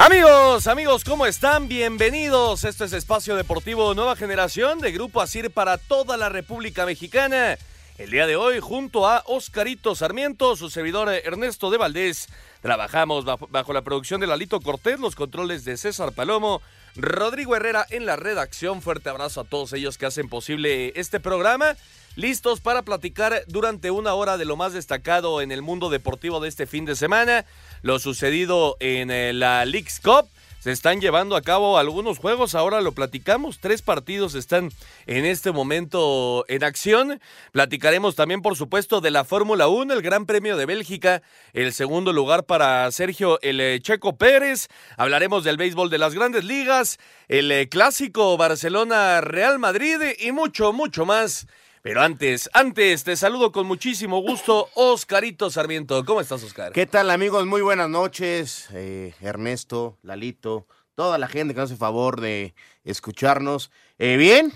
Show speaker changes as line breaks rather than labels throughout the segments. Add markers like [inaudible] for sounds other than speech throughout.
Amigos, amigos, ¿cómo están? Bienvenidos. Esto es Espacio Deportivo Nueva Generación de Grupo Asir para toda la República Mexicana. El día de hoy, junto a Oscarito Sarmiento, su servidor Ernesto de Valdés, trabajamos bajo, la producción de Lalito Cortés, los controles de César Palomo, Rodrigo Herrera en la redacción. Fuerte abrazo a todos ellos que hacen posible este programa. Listos para platicar durante una hora de lo más destacado en el mundo deportivo de este fin de semana, lo sucedido en eh, la League's Cup se están llevando a cabo algunos juegos, ahora lo platicamos, tres partidos están en este momento en acción. Platicaremos también, por supuesto, de la Fórmula 1, el Gran Premio de Bélgica, el segundo lugar para Sergio el eh, Checo Pérez. Hablaremos del béisbol de las grandes ligas, el eh, clásico Barcelona-Real Madrid y mucho, mucho más. Pero antes, antes, te saludo con muchísimo gusto, Oscarito Sarmiento. ¿Cómo estás, Oscar?
¿Qué tal, amigos? Muy buenas noches. Eh, Ernesto, Lalito, toda la gente que nos hace favor de escucharnos. Eh, bien,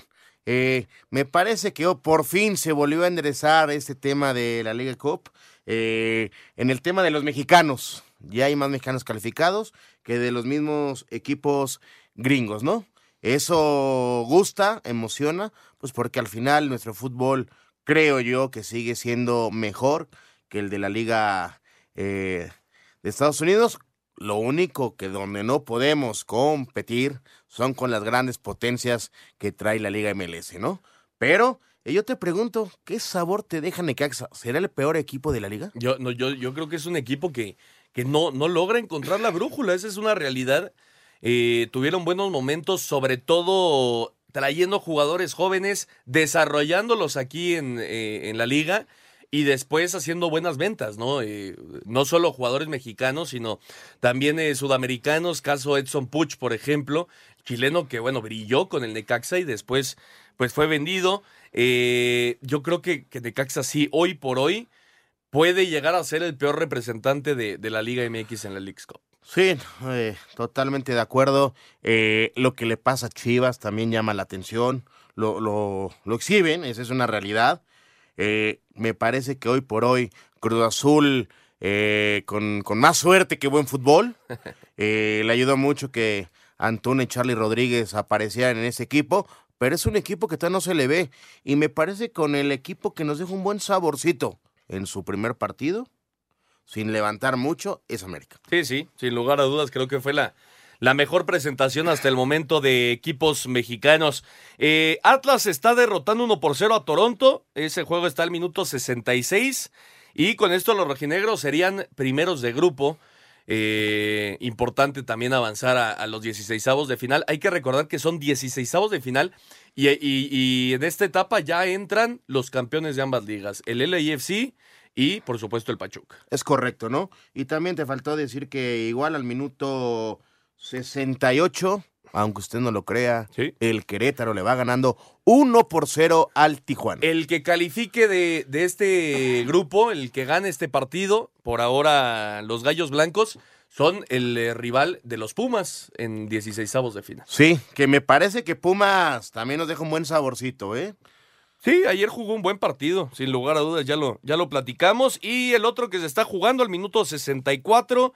eh, me parece que por fin se volvió a enderezar este tema de la Liga Cup. en el tema de los mexicanos, ya hay más mexicanos calificados que de los mismos equipos gringos, ¿no? Eso gusta, emociona, pues porque al final nuestro fútbol creo yo que sigue siendo mejor que el de la Liga eh, de Estados Unidos. Lo único que donde no podemos competir son con las grandes potencias que trae la Liga MLS, ¿no? Pero eh, yo te pregunto, ¿qué sabor te deja Necaxa? ¿Será el peor equipo de la liga?
Yo, no, yo, yo creo que es un equipo que, que no, no logra encontrar la brújula, esa es una realidad. Eh, tuvieron buenos momentos, sobre todo trayendo jugadores jóvenes, desarrollándolos aquí en, eh, la liga y después haciendo buenas ventas, ¿no? Eh, no solo jugadores mexicanos, sino también sudamericanos, caso Edson Puch, por ejemplo, chileno que, bueno, brilló con el Necaxa y después, pues fue vendido. yo creo que, que Necaxa sí, hoy por hoy, puede llegar a ser el peor representante de, de la Liga MX en la League Cup.
Sí, eh, totalmente de acuerdo. Eh, lo que le pasa a Chivas también llama la atención. Lo, lo, lo exhiben, esa es una realidad. Eh, me parece que hoy por hoy Cruz Azul, con, con, más suerte que buen fútbol, [laughs] le ayudó mucho que Antuna y Charlie Rodríguez aparecieran en ese equipo, pero es un equipo que todavía no se le ve. Y me parece con el equipo que nos deja un buen saborcito en su primer partido sin levantar mucho, es América.
Sí, sí, sin lugar a dudas, creo que fue la, la mejor presentación hasta el momento de equipos mexicanos. Eh, Atlas está derrotando 1 por 0 a Toronto. Ese juego está al minuto 66. Y con esto los rojinegros serían primeros de grupo. Eh, importante también avanzar a, los 16 de final. Hay que recordar que son 16 de final. Y, en esta etapa ya entran los campeones de ambas ligas. El LAFC y por supuesto el Pachuca.
Es correcto, ¿no? Y también te faltó decir que igual al minuto 68, aunque usted no lo crea, el Querétaro le va ganando 1 por 0 al Tijuana.
El que califique de, de este grupo, el que gane este partido, por ahora los Gallos Blancos, son el eh, rival de los Pumas en 16 de final.
Sí, que me parece que Pumas también nos deja un buen saborcito, ¿eh?
Sí, ayer jugó un buen partido, sin lugar a dudas, ya lo, ya lo platicamos. Y el otro que se está jugando al minuto 64,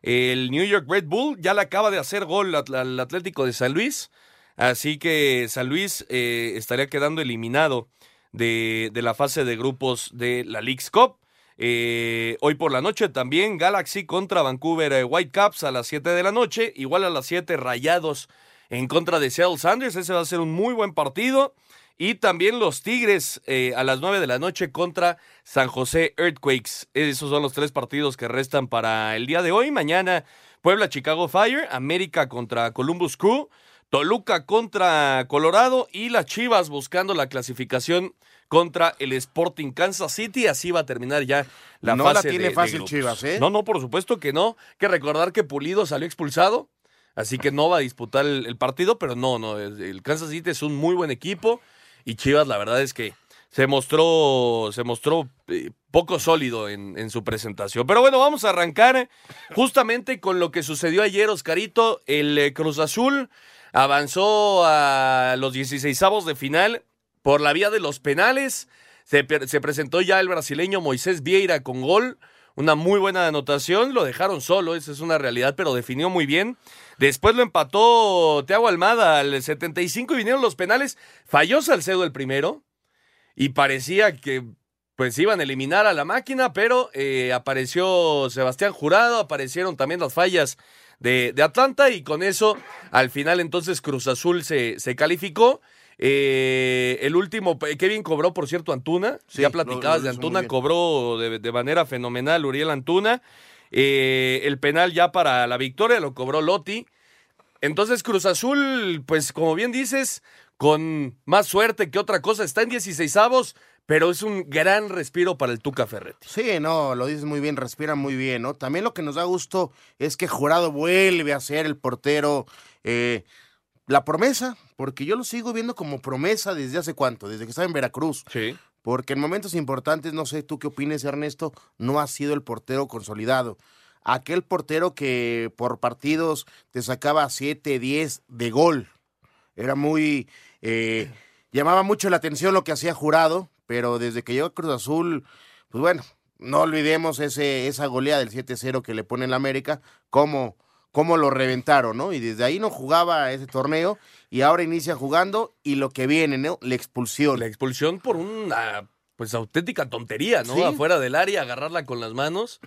el New York Red Bull, ya le acaba de hacer gol al, Atlético de San Luis. Así que San Luis eh, estaría quedando eliminado de, de, la fase de grupos de la League's Cup. Eh, hoy por la noche también Galaxy contra Vancouver eh, Whitecaps a las 7 de la noche. Igual a las 7 Rayados en contra de Seattle Sanders. Ese va a ser un muy buen partido. Y también los Tigres eh, a las 9 de la noche contra San José Earthquakes. Esos son los tres partidos que restan para el día de hoy. Mañana Puebla Chicago Fire, América contra Columbus Crew, Toluca contra Colorado y las Chivas buscando la clasificación contra el Sporting Kansas City. Así va a terminar ya la
no
fase.
No la tiene fácil Chivas, ¿eh?
No, no, por supuesto que no. que recordar que Pulido salió expulsado, así que no va a disputar el, el partido, pero no, no. El Kansas City es un muy buen equipo y Chivas la verdad es que se mostró, se mostró eh, poco sólido en, su presentación. Pero bueno, vamos a arrancar justamente con lo que sucedió ayer, Oscarito. El eh, Cruz Azul avanzó a los 16 de final por la vía de los penales. Se, se presentó ya el brasileño Moisés Vieira con gol una muy buena anotación, lo dejaron solo, esa es una realidad, pero definió muy bien. Después lo empató Teago Almada al 75 y vinieron los penales. Falló Salcedo el primero y parecía que pues iban a eliminar a la máquina, pero eh, apareció Sebastián Jurado, aparecieron también las fallas de, de, Atlanta y con eso al final entonces Cruz Azul se, se calificó. Eh, el último, Kevin cobró, por cierto, Antuna. Sí, ya platicabas de Antuna, cobró de, manera fenomenal Uriel Antuna. Eh, el penal ya para la victoria lo cobró Lotti. Entonces Cruz Azul, pues como bien dices, con más suerte que otra cosa, está en 16 avos, pero es un gran respiro para el Tuca Ferretti.
Sí, no, lo dices muy bien, respira muy bien, ¿no? También lo que nos da gusto es que Jurado vuelve a ser el portero. Eh, la promesa, porque yo lo sigo viendo como promesa desde hace cuánto, desde que estaba en Veracruz.
Sí.
Porque en momentos importantes, no sé tú qué opines, Ernesto, no ha sido el portero consolidado. Aquel portero que por partidos te sacaba 7, 10 de gol. Era muy. Eh, llamaba mucho la atención lo que hacía Jurado, pero desde que llegó a Cruz Azul, pues bueno, no olvidemos ese, esa golea del 7-0 que le pone en la América, como cómo lo reventaron, ¿no? Y desde ahí no jugaba ese torneo y ahora inicia jugando y lo que viene, ¿no? La expulsión.
La expulsión por una, pues, auténtica tontería, ¿no? Afuera del área, agarrarla con las manos.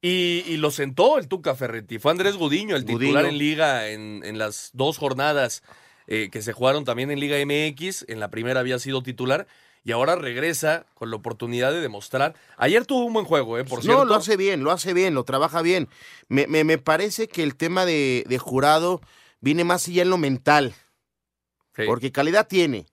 Y, lo sentó el Tuca Ferretti. Fue Andrés Gudiño, el titular en Liga en, en las dos jornadas eh, que se jugaron también en Liga MX. En la primera había sido titular y ahora regresa con la oportunidad de demostrar. Ayer tuvo un buen juego, ¿eh? Por cierto.
No, lo hace bien, lo hace bien, lo trabaja bien. Me, me, parece que el tema de, de, jurado viene más allá en lo mental. Porque calidad tiene.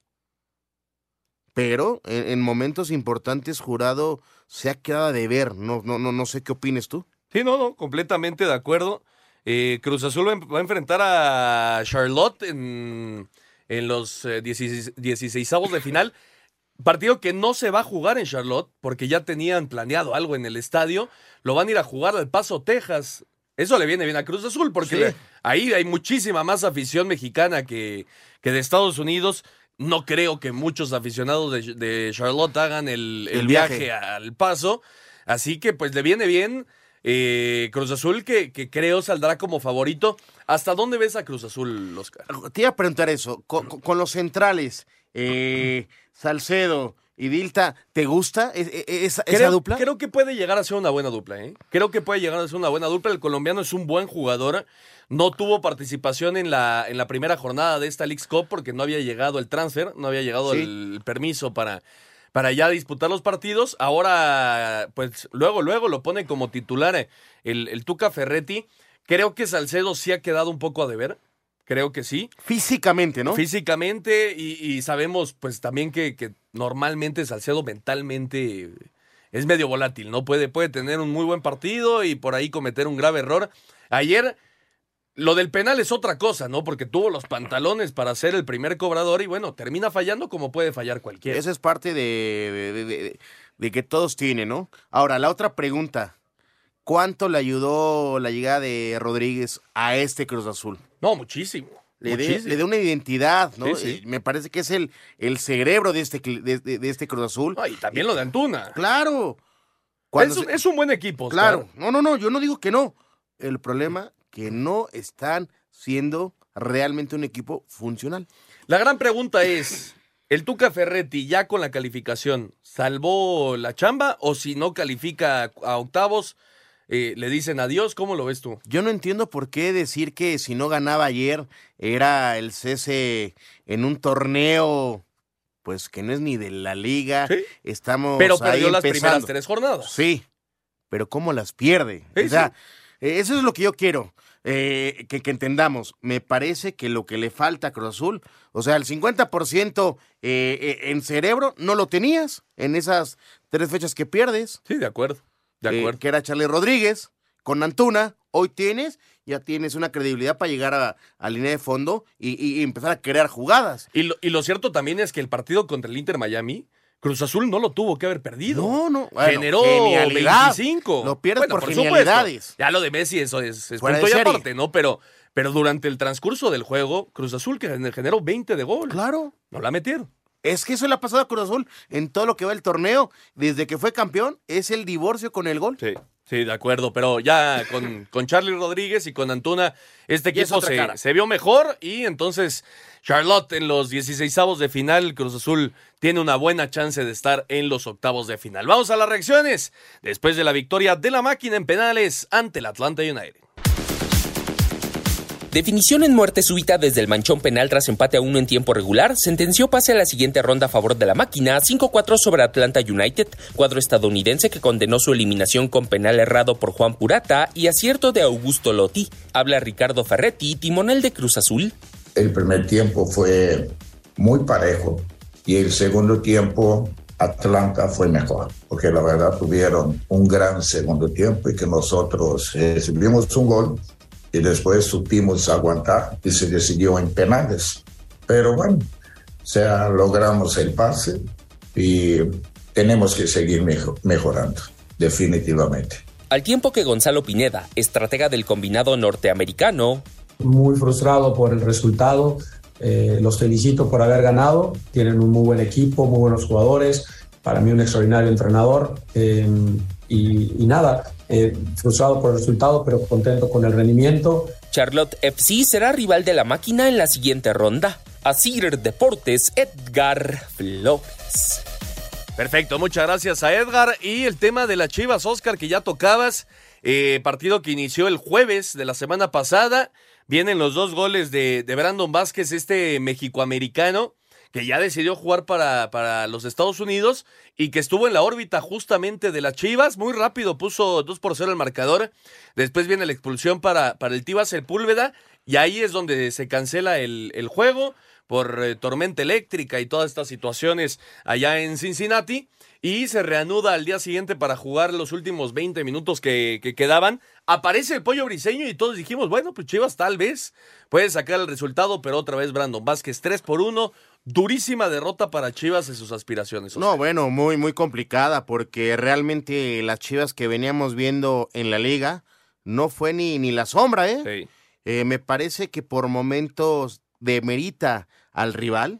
Pero en, momentos importantes, jurado se ha quedado de ver. No, no, no, no sé qué opines tú.
Sí, no, no, completamente de acuerdo. Eh, Cruz Azul va a enfrentar a Charlotte en, en los 16, eh, 16 de final. Partido que no se va a jugar en Charlotte porque ya tenían planeado algo en el estadio. Lo van a ir a jugar al Paso, Texas. Eso le viene bien a Cruz Azul porque ahí hay muchísima más afición mexicana que, que, de Estados Unidos. No creo que muchos aficionados de, Charlotte hagan el, viaje. al Paso. Así que pues le viene bien. Eh, Cruz Azul que, que, creo saldrá como favorito. ¿Hasta dónde ves a Cruz Azul, Oscar?
Te iba a preguntar eso. con los centrales, eh, Salcedo y Dilta, ¿te gusta e, e, esa, dupla?
Creo que puede llegar a ser una buena dupla, ¿eh? Creo que puede llegar a ser una buena dupla. El colombiano es un buen jugador. No tuvo participación en la, en la primera jornada de esta League Cup porque no había llegado el transfer, no había llegado el permiso para, para ya disputar los partidos. Ahora, pues luego, luego lo pone como titular el, el Tuca Ferretti. Creo que Salcedo sí ha quedado un poco a deber. Creo que sí.
Físicamente, ¿no?
Físicamente y, sabemos pues también que, normalmente Salcedo mentalmente es medio volátil, ¿no? Puede, puede tener un muy buen partido y por ahí cometer un grave error. Ayer lo del penal es otra cosa, ¿no? Porque tuvo los pantalones para ser el primer cobrador y bueno, termina fallando como puede fallar cualquiera.
Esa es parte de, de que todos tienen, ¿no? Ahora, la otra pregunta. ¿Cuánto le ayudó la llegada de Rodríguez a este Cruz Azul?
No, muchísimo.
Le dio una identidad, ¿no? Me parece que es el, el cerebro de este, de, este Cruz Azul.
y también lo de Antuna.
Claro.
Es, un buen equipo.
Claro. No, no, no, yo no digo que no. El problema que no están siendo realmente un equipo funcional.
La gran pregunta es, ¿el Tuca Ferretti ya con la calificación salvó la chamba o si no califica a octavos? Eh, le dicen adiós. ¿Cómo lo ves tú?
Yo no entiendo por qué decir que si no ganaba ayer era el cese en un torneo, pues que no es ni de la liga. Estamos.
Pero perdió las primeras tres jornadas.
Sí, pero ¿cómo las pierde? o sea, eso es lo que yo quiero. Eh, que, que, entendamos, me parece que lo que le falta a Cruz Azul, o sea, el 50% eh, en cerebro no lo tenías en esas tres fechas que pierdes.
Sí, de acuerdo. De
acuerdo. que era Charlie Rodríguez, con Antuna, hoy tienes, ya tienes una credibilidad para llegar a, a línea de fondo y, y- y empezar a crear jugadas.
Y lo, y lo cierto también es que el partido contra el Inter Miami, Cruz Azul no lo tuvo que haber perdido.
No, no. bueno,
Generó
genialidad.
25.
Lo pierdes
Bueno,
por,
supuesto.
genialidades.
Ya lo de Messi, eso es, es punto y aparte, ¿no? Pero, pero durante el transcurso del juego, Cruz Azul que generó 20 de gol.
Claro.
No la metieron.
Es que eso le ha pasado a Cruz Azul en todo lo que va el torneo. Desde que fue campeón, es el divorcio con el gol.
Sí, sí, de acuerdo. Pero ya con, con Charlie Rodríguez y con Antuna, este
es
equipo se, se vio mejor. Y entonces, Charlotte en los 16avos de final, Cruz Azul tiene una buena chance de estar en los octavos de final. Vamos a las reacciones. Después de la victoria de la máquina en penales ante el Atlanta United.
Definición en muerte súbita desde el manchón penal tras empate a uno en tiempo regular, sentenció pase a la siguiente ronda a favor de la máquina, 5-4 sobre Atlanta United, cuadro estadounidense que condenó su eliminación con penal errado por Juan Purata y acierto de Augusto Lotti. Habla Ricardo Ferretti, timonel de Cruz Azul.
El primer tiempo fue muy parejo y el segundo tiempo Atlanta fue mejor, porque la verdad tuvieron un gran segundo tiempo y que nosotros eh, recibimos un gol y después supimos aguantar y se decidió en penales. Pero bueno, o sea, logramos el pase y tenemos que seguir mejo- mejorando, definitivamente.
Al tiempo que Gonzalo Pineda, estratega del combinado norteamericano,
muy frustrado por el resultado. Eh, los felicito por haber ganado. Tienen un muy buen equipo, muy buenos jugadores. Para mí un extraordinario entrenador. Eh, y, y nada, eh, frustrado por el resultado, pero contento con el rendimiento.
Charlotte FC será rival de la máquina en la siguiente ronda. Asir Deportes, Edgar Flores.
Perfecto, muchas gracias a Edgar. Y el tema de las Chivas, Oscar, que ya tocabas, eh, partido que inició el jueves de la semana pasada. Vienen los dos goles de, de Brandon Vázquez, este mexicoamericano, que ya decidió jugar para, para los Estados Unidos y que estuvo en la órbita justamente de las Chivas. Muy rápido puso 2 por 0 el marcador. Después viene la expulsión para, para el Tivas Sepúlveda. Y ahí es donde se cancela el, el juego por eh, tormenta eléctrica y todas estas situaciones allá en Cincinnati. Y se reanuda al día siguiente para jugar los últimos 20 minutos que, que quedaban. Aparece el pollo briseño y todos dijimos, bueno, pues Chivas tal vez puede sacar el resultado, pero otra vez Brandon Vázquez 3 por 1. Durísima derrota para Chivas en sus aspiraciones.
No, bueno, muy, muy complicada porque realmente las chivas que veníamos viendo en la liga no fue ni, ni la sombra, ¿eh?
Sí.
Eh, me parece que por momentos demerita al rival,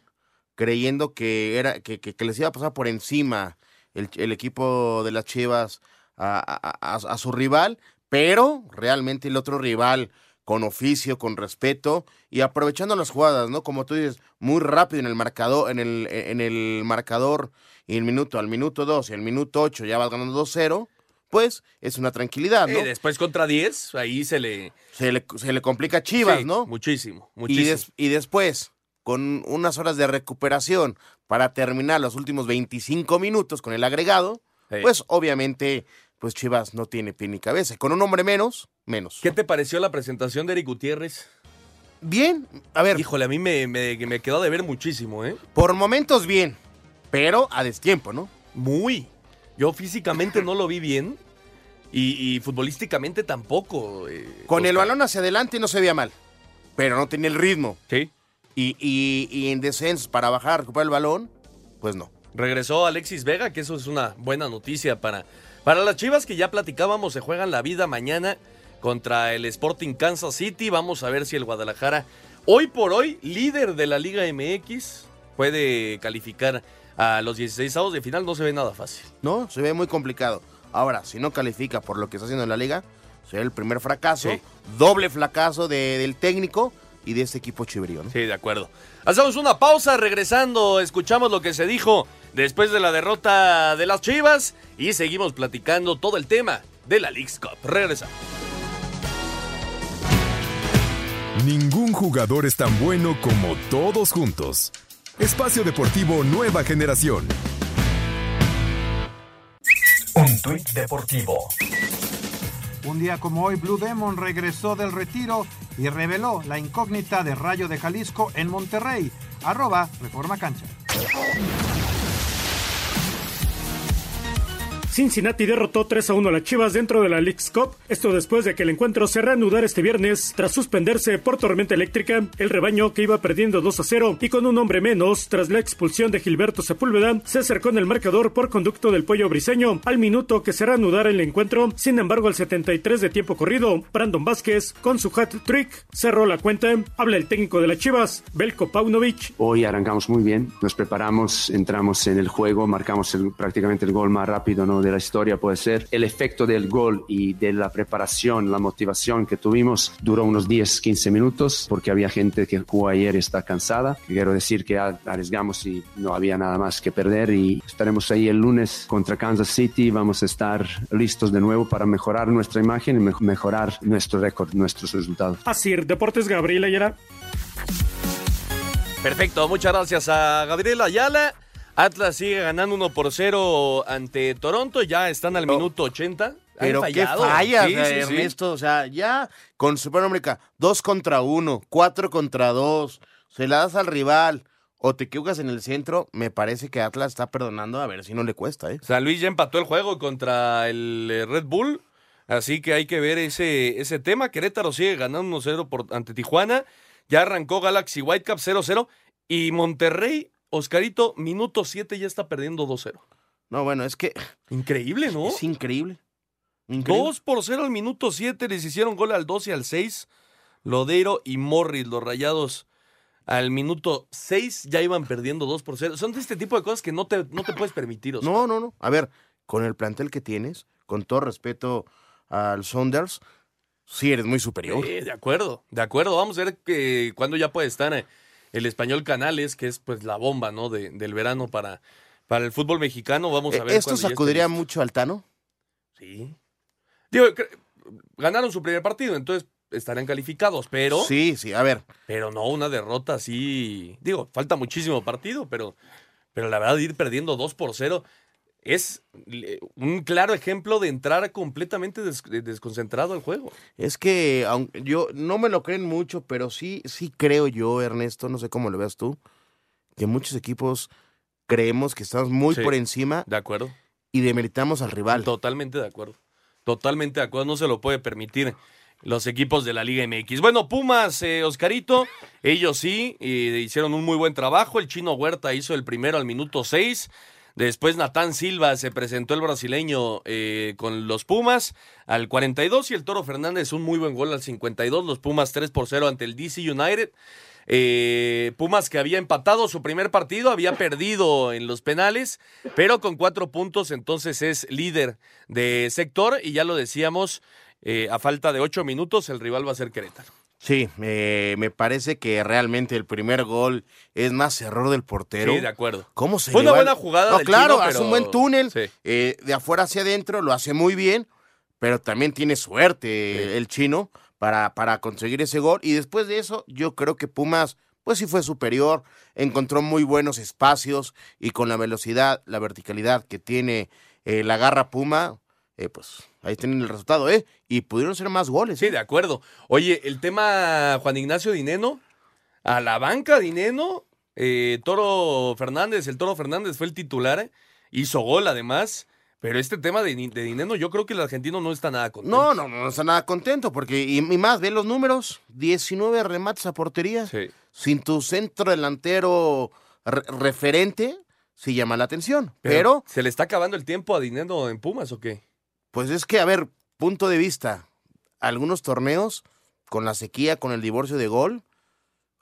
creyendo que, era, que, que- que les iba a pasar por encima el, el equipo de las Chivas a, a- a- a su rival, pero realmente el otro rival con oficio, con respeto y aprovechando las jugadas, ¿no? Como tú dices, muy rápido en el marcador, en el, en el marcador y el minuto al minuto 2 y al minuto 8 ya vas ganando 2-0, pues es una tranquilidad, ¿no?
Y después contra 10, ahí se le...
Se le, se le complica a Chivas,
Sí,
¿no?
Muchísimo,
Y,
muchísimo.
des- y después, con unas horas de recuperación para terminar los últimos 25 minutos con el agregado,
Sí.
pues obviamente, pues Chivas no tiene pie ni cabeza. Con un hombre menos, menos.
¿Qué te pareció la presentación de Eric Gutiérrez?
Bien, a ver,
Híjole, a mí me, me, me quedó de ver muchísimo, ¿eh?
por momentos bien, pero a destiempo, ¿no?
Muy. Yo físicamente no lo vi bien y, y futbolísticamente tampoco. eh,
Con el balón hacia adelante no se veía mal, pero no tenía el ritmo.
Sí.
Y, y, y en descensos para bajar, recuperar el balón, pues no.
Regresó Alexis Vega, que eso es una buena noticia para, para las Chivas que ya platicábamos, se juegan la vida mañana contra el Sporting Kansas City. Vamos a ver si el Guadalajara, hoy por hoy, líder de la Liga MX, puede calificar a los 16 avos de final. No se ve nada fácil.
No, se ve muy complicado. Ahora, si no califica por lo que está haciendo en la liga, será el primer fracaso,
Sí.
doble fracaso de- del técnico y de este equipo chivrío, ¿no?
Sí, de acuerdo. Hacemos una pausa, regresando, escuchamos lo que se dijo después de la derrota de las Chivas y seguimos platicando todo el tema de la League's Cup. Regresamos.
Ningún jugador es tan bueno como todos juntos. Espacio Deportivo Nueva Generación.
Un tuit deportivo.
Un día como hoy, Blue Demon regresó del retiro y reveló la incógnita de Rayo de Jalisco en Monterrey. Arroba Reforma Cancha.
Cincinnati derrotó 3 a 1 a las Chivas dentro de la League's Cup. Esto después de que el encuentro se reanudara este viernes tras suspenderse por tormenta eléctrica. El rebaño que iba perdiendo 2 a 0 y con un hombre menos tras la expulsión de Gilberto Sepúlveda se acercó en el marcador por conducto del pollo briseño al minuto que se reanudara el encuentro. Sin embargo, al 73 de tiempo corrido, Brandon Vázquez con su hat trick cerró la cuenta. Habla el técnico de las Chivas, Belko Paunovic.
Hoy arrancamos muy bien, nos preparamos, entramos en el juego, marcamos prácticamente el gol más rápido ¿no? De la historia puede ser. El efecto del gol y de la preparación, la motivación que tuvimos duró unos 10, 15 minutos porque había gente que jugó ayer y está cansada. Quiero decir que arriesgamos y no había nada más que perder y estaremos ahí el lunes contra Kansas City. Vamos a estar listos de nuevo para mejorar nuestra imagen y mejorar nuestro récord, nuestros resultados.
Así, Deportes Gabriel Ayala.
Perfecto, muchas gracias a Gabriel Ayala. Atlas sigue ganando 1 por 0 ante Toronto, ya están al minuto 80.
Pero qué fallas, Ernesto. O sea, ya con Superamérica, 2 contra 1, 4 contra 2, se la das al rival o te equivocas en el centro, me parece que Atlas está perdonando a ver si no le cuesta. ¿eh?
San Luis ya empató el juego contra el eh, Red Bull, así que hay que ver ese, ese tema. Querétaro sigue ganando 1-0 ante Tijuana, ya arrancó Galaxy Whitecaps 0-0 y Monterrey Oscarito, minuto 7 ya está perdiendo 2-0.
No, bueno, es que.
Increíble, ¿no?
Es increíble.
2 por 0 al minuto 7, les hicieron gol al 2 y al 6. Lodeiro y Morris, los rayados, al minuto 6 ya iban perdiendo 2 por 0. Son de este tipo de cosas que no te, no te puedes permitir.
No, no, no. A ver, con el plantel que tienes, con todo respeto al Saunders, sí eres muy superior.
de acuerdo, de acuerdo. Vamos a ver que cuando ya puede estar. Eh, el español Canales, que es pues la bomba, ¿no? De, del verano para, para el fútbol mexicano. Vamos a
eh,
ver.
¿Esto sacudiría mucho al Tano?
Sí. Digo, ganaron su primer partido, entonces estarán calificados, pero.
Sí, sí, a ver.
Pero no una derrota así. Digo, falta muchísimo partido, pero, pero la verdad, ir perdiendo 2 por 0 es un claro ejemplo de entrar completamente desconcentrado al juego.
Es que aunque yo no me lo creen mucho, pero sí, sí creo yo, Ernesto, no sé cómo lo veas tú, que muchos equipos creemos que estamos muy por encima.
De acuerdo.
Y demeritamos al rival.
Totalmente de acuerdo. Totalmente de acuerdo. No se lo puede permitir los equipos de la Liga MX. Bueno, Pumas, eh, Oscarito, ellos sí, hicieron un muy buen trabajo. El chino Huerta hizo el primero al minuto 6. Después Natán Silva se presentó el brasileño eh, con los Pumas al 42 y el Toro Fernández un muy buen gol al 52. Los Pumas 3 por 0 ante el DC United. Eh, Pumas que había empatado su primer partido, había perdido en los penales, pero con cuatro puntos entonces es líder de sector y ya lo decíamos, eh, a falta de ocho minutos el rival va a ser Querétaro.
Sí, me parece que realmente el primer gol es más error del portero.
Sí, de acuerdo.
¿Cómo se
Fue una buena jugada.
No, claro, hace un buen túnel. Eh, de afuera hacia adentro lo hace muy bien, pero también tiene suerte el chino para, para conseguir ese gol. Y después de eso, yo creo que Pumas, pues sí fue superior, encontró muy buenos espacios y con la velocidad, la verticalidad que tiene eh, la garra Puma, eh, pues ahí tienen el resultado, ¿eh? Y pudieron ser más goles.
Sí,
¿eh?
de acuerdo. Oye, el tema Juan Ignacio Dineno, a la banca Dineno, eh, Toro Fernández, el Toro Fernández fue el titular, hizo gol además. Pero este tema de, de, Dineno, yo creo que el argentino no está nada contento.
No, no, no está nada contento, porque, y, más, ve los números, 19 remates a portería. Sin tu centro delantero referente, sí llama la atención. pero,
¿Se le está acabando el tiempo a Dineno en Pumas o qué?
Pues es que, a ver, punto de vista, algunos torneos, con la sequía, con el divorcio de gol,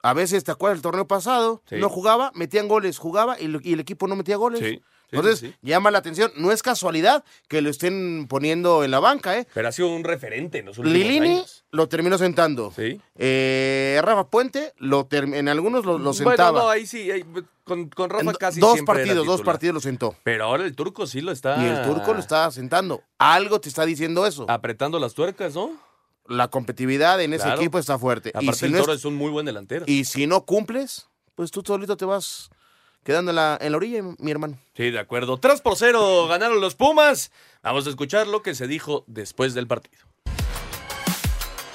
a veces, ¿te acuerdas el torneo pasado? No jugaba, metían goles, jugaba y, el equipo no metía goles. Entonces, llama la atención. No es casualidad que lo estén poniendo en la banca, ¿eh?
Pero ha sido un referente en los últimos
Lilini lo terminó sentando.
Sí.
Eh, Rafa Puente, lo en algunos lo, sentaba.
Bueno, no, ahí sí, con, Rafa casi
Dos partidos, dos partidos lo sentó.
Pero ahora el turco sí lo está...
Y el turco lo está sentando. Algo te está diciendo eso.
Apretando las tuercas, ¿no?
La competitividad en ese equipo está fuerte.
Aparte y si el Toro es... un muy buen delantero.
Y si no cumples, pues tú solito te vas quedando en la, en la orilla, mi hermano.
Sí, de acuerdo. 3 por 0 ganaron los Pumas. Vamos a escuchar lo que se dijo después del partido.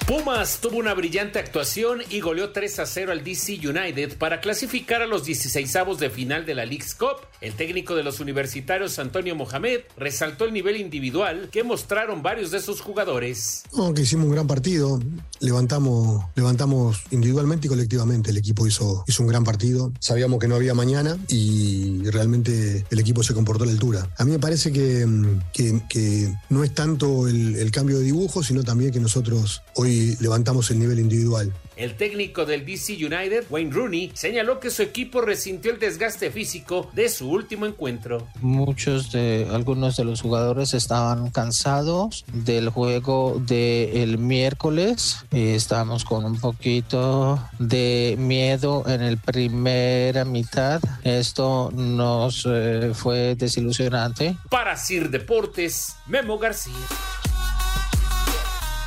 Pumas tuvo una brillante actuación y goleó 3 a 0 al DC United para clasificar a los 16 de final de la League's Cup. El técnico de los universitarios, Antonio Mohamed, resaltó el nivel individual que mostraron varios de sus jugadores.
No, que hicimos un gran partido, levantamos, levantamos individualmente y colectivamente. El equipo hizo, hizo un gran partido. Sabíamos que no había mañana y realmente el equipo se comportó a la altura. A mí me parece que, que, no es tanto el cambio de dibujo, sino también que nosotros hoy levantamos el nivel individual.
El técnico del DC United, Wayne Rooney, señaló que su equipo resintió el desgaste físico de su último encuentro.
Muchos de algunos de los jugadores estaban cansados del juego del miércoles y estamos con un poquito de miedo en el primera mitad. Esto nos eh, fue desilusionante.
Para Sir Deportes, Memo García.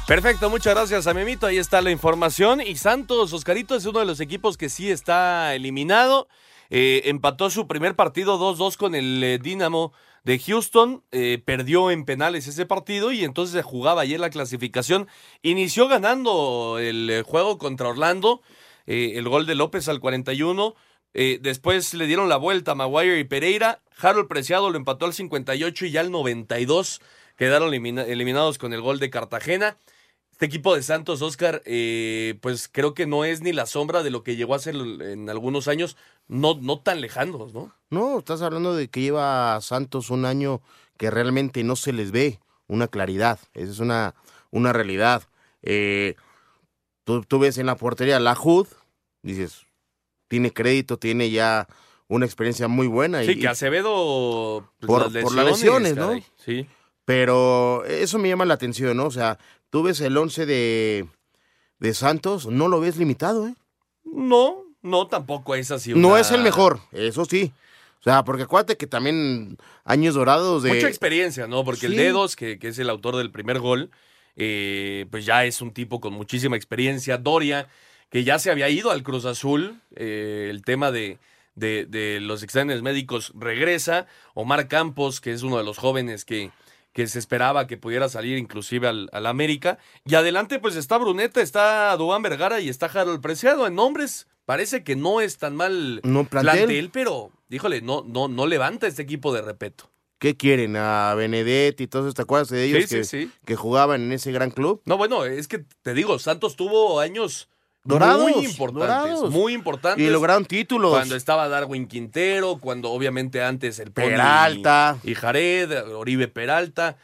Perfecto, muchas gracias a Memito. Ahí está la información. Y Santos, Oscarito, es uno de los equipos que sí está eliminado. Eh, empató su primer partido 2-2 con el eh, Dinamo de Houston. Eh, perdió en penales ese partido y entonces se jugaba ayer la clasificación. Inició ganando el juego contra Orlando. el gol de López al 41. después le dieron la vuelta a Maguire y Pereira. Harold Preciado lo empató al 58 y ya al 92 quedaron eliminados con el gol de Cartagena. Este equipo de Santos, Oscar, eh, pues creo que no es ni la sombra de lo que llegó a ser en algunos años, no, no tan lejanos, ¿no?
No, estás hablando de que lleva Santos un año que realmente no se les ve una claridad, esa es una, una realidad. Eh, tú, ves en la portería la HUD, dices, tiene crédito, tiene ya una experiencia muy buena.
Sí, que Acevedo...
Pues, por, las por, lesiones, ¿no?
Sí.
Pero eso me llama la atención, ¿no? O sea, tú ves el 11 de, de Santos, no lo ves limitado, ¿eh?
No, no, tampoco es así.
No es el mejor, eso sí. O sea, porque acuérdate que también años dorados de...
Mucha experiencia, ¿no? Porque el Dedos, que, que, es el autor del primer gol, eh, pues ya es un tipo con muchísima experiencia. Doria, que ya se había ido al Cruz Azul, eh, el tema de, de, de los exámenes médicos regresa. Omar Campos, que es uno de los jóvenes que, que se esperaba que pudiera salir inclusive al, América. Y adelante pues está Bruneta, está Dubán Vergara y está Harold Preciado. En nombres parece que no es tan mal
no, plantel.
pero híjole, no, no, no levanta este equipo de repeto.
¿Qué quieren? ¿A Benedetti y todos ¿Te acuerdas de ellos que, que jugaban en ese gran club?
No, bueno, es que te digo, Santos tuvo años
Dorados,
muy importantes, muy importantes.
Y lograron títulos.
Cuando estaba Darwin Quintero, cuando obviamente antes el
Peralta
y, Jared, Oribe Peralta.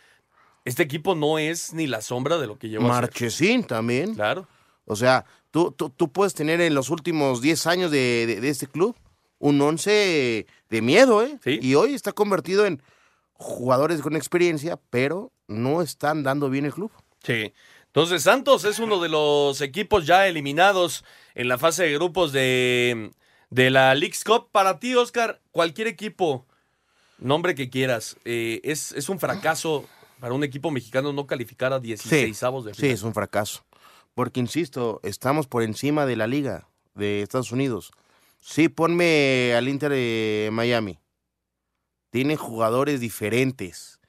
Este equipo no es ni la sombra de lo que llevó
Marchesín también.
Claro.
O sea, tú, tú, puedes tener en los últimos 10 años de, este club un once de miedo, ¿eh?
¿Sí?
Y hoy está convertido en jugadores con experiencia, pero no están dando bien el club.
Sí. Entonces, Santos es uno de los equipos ya eliminados en la fase de grupos de, de la League's Cup. Para ti, Oscar, cualquier equipo, nombre que quieras, eh, es, es un fracaso para un equipo mexicano no calificar a 16 avos de
final. Sí, es un fracaso. Porque, insisto, estamos por encima de la liga de Estados Unidos. Sí, ponme al Inter de Miami. Tiene jugadores diferentes.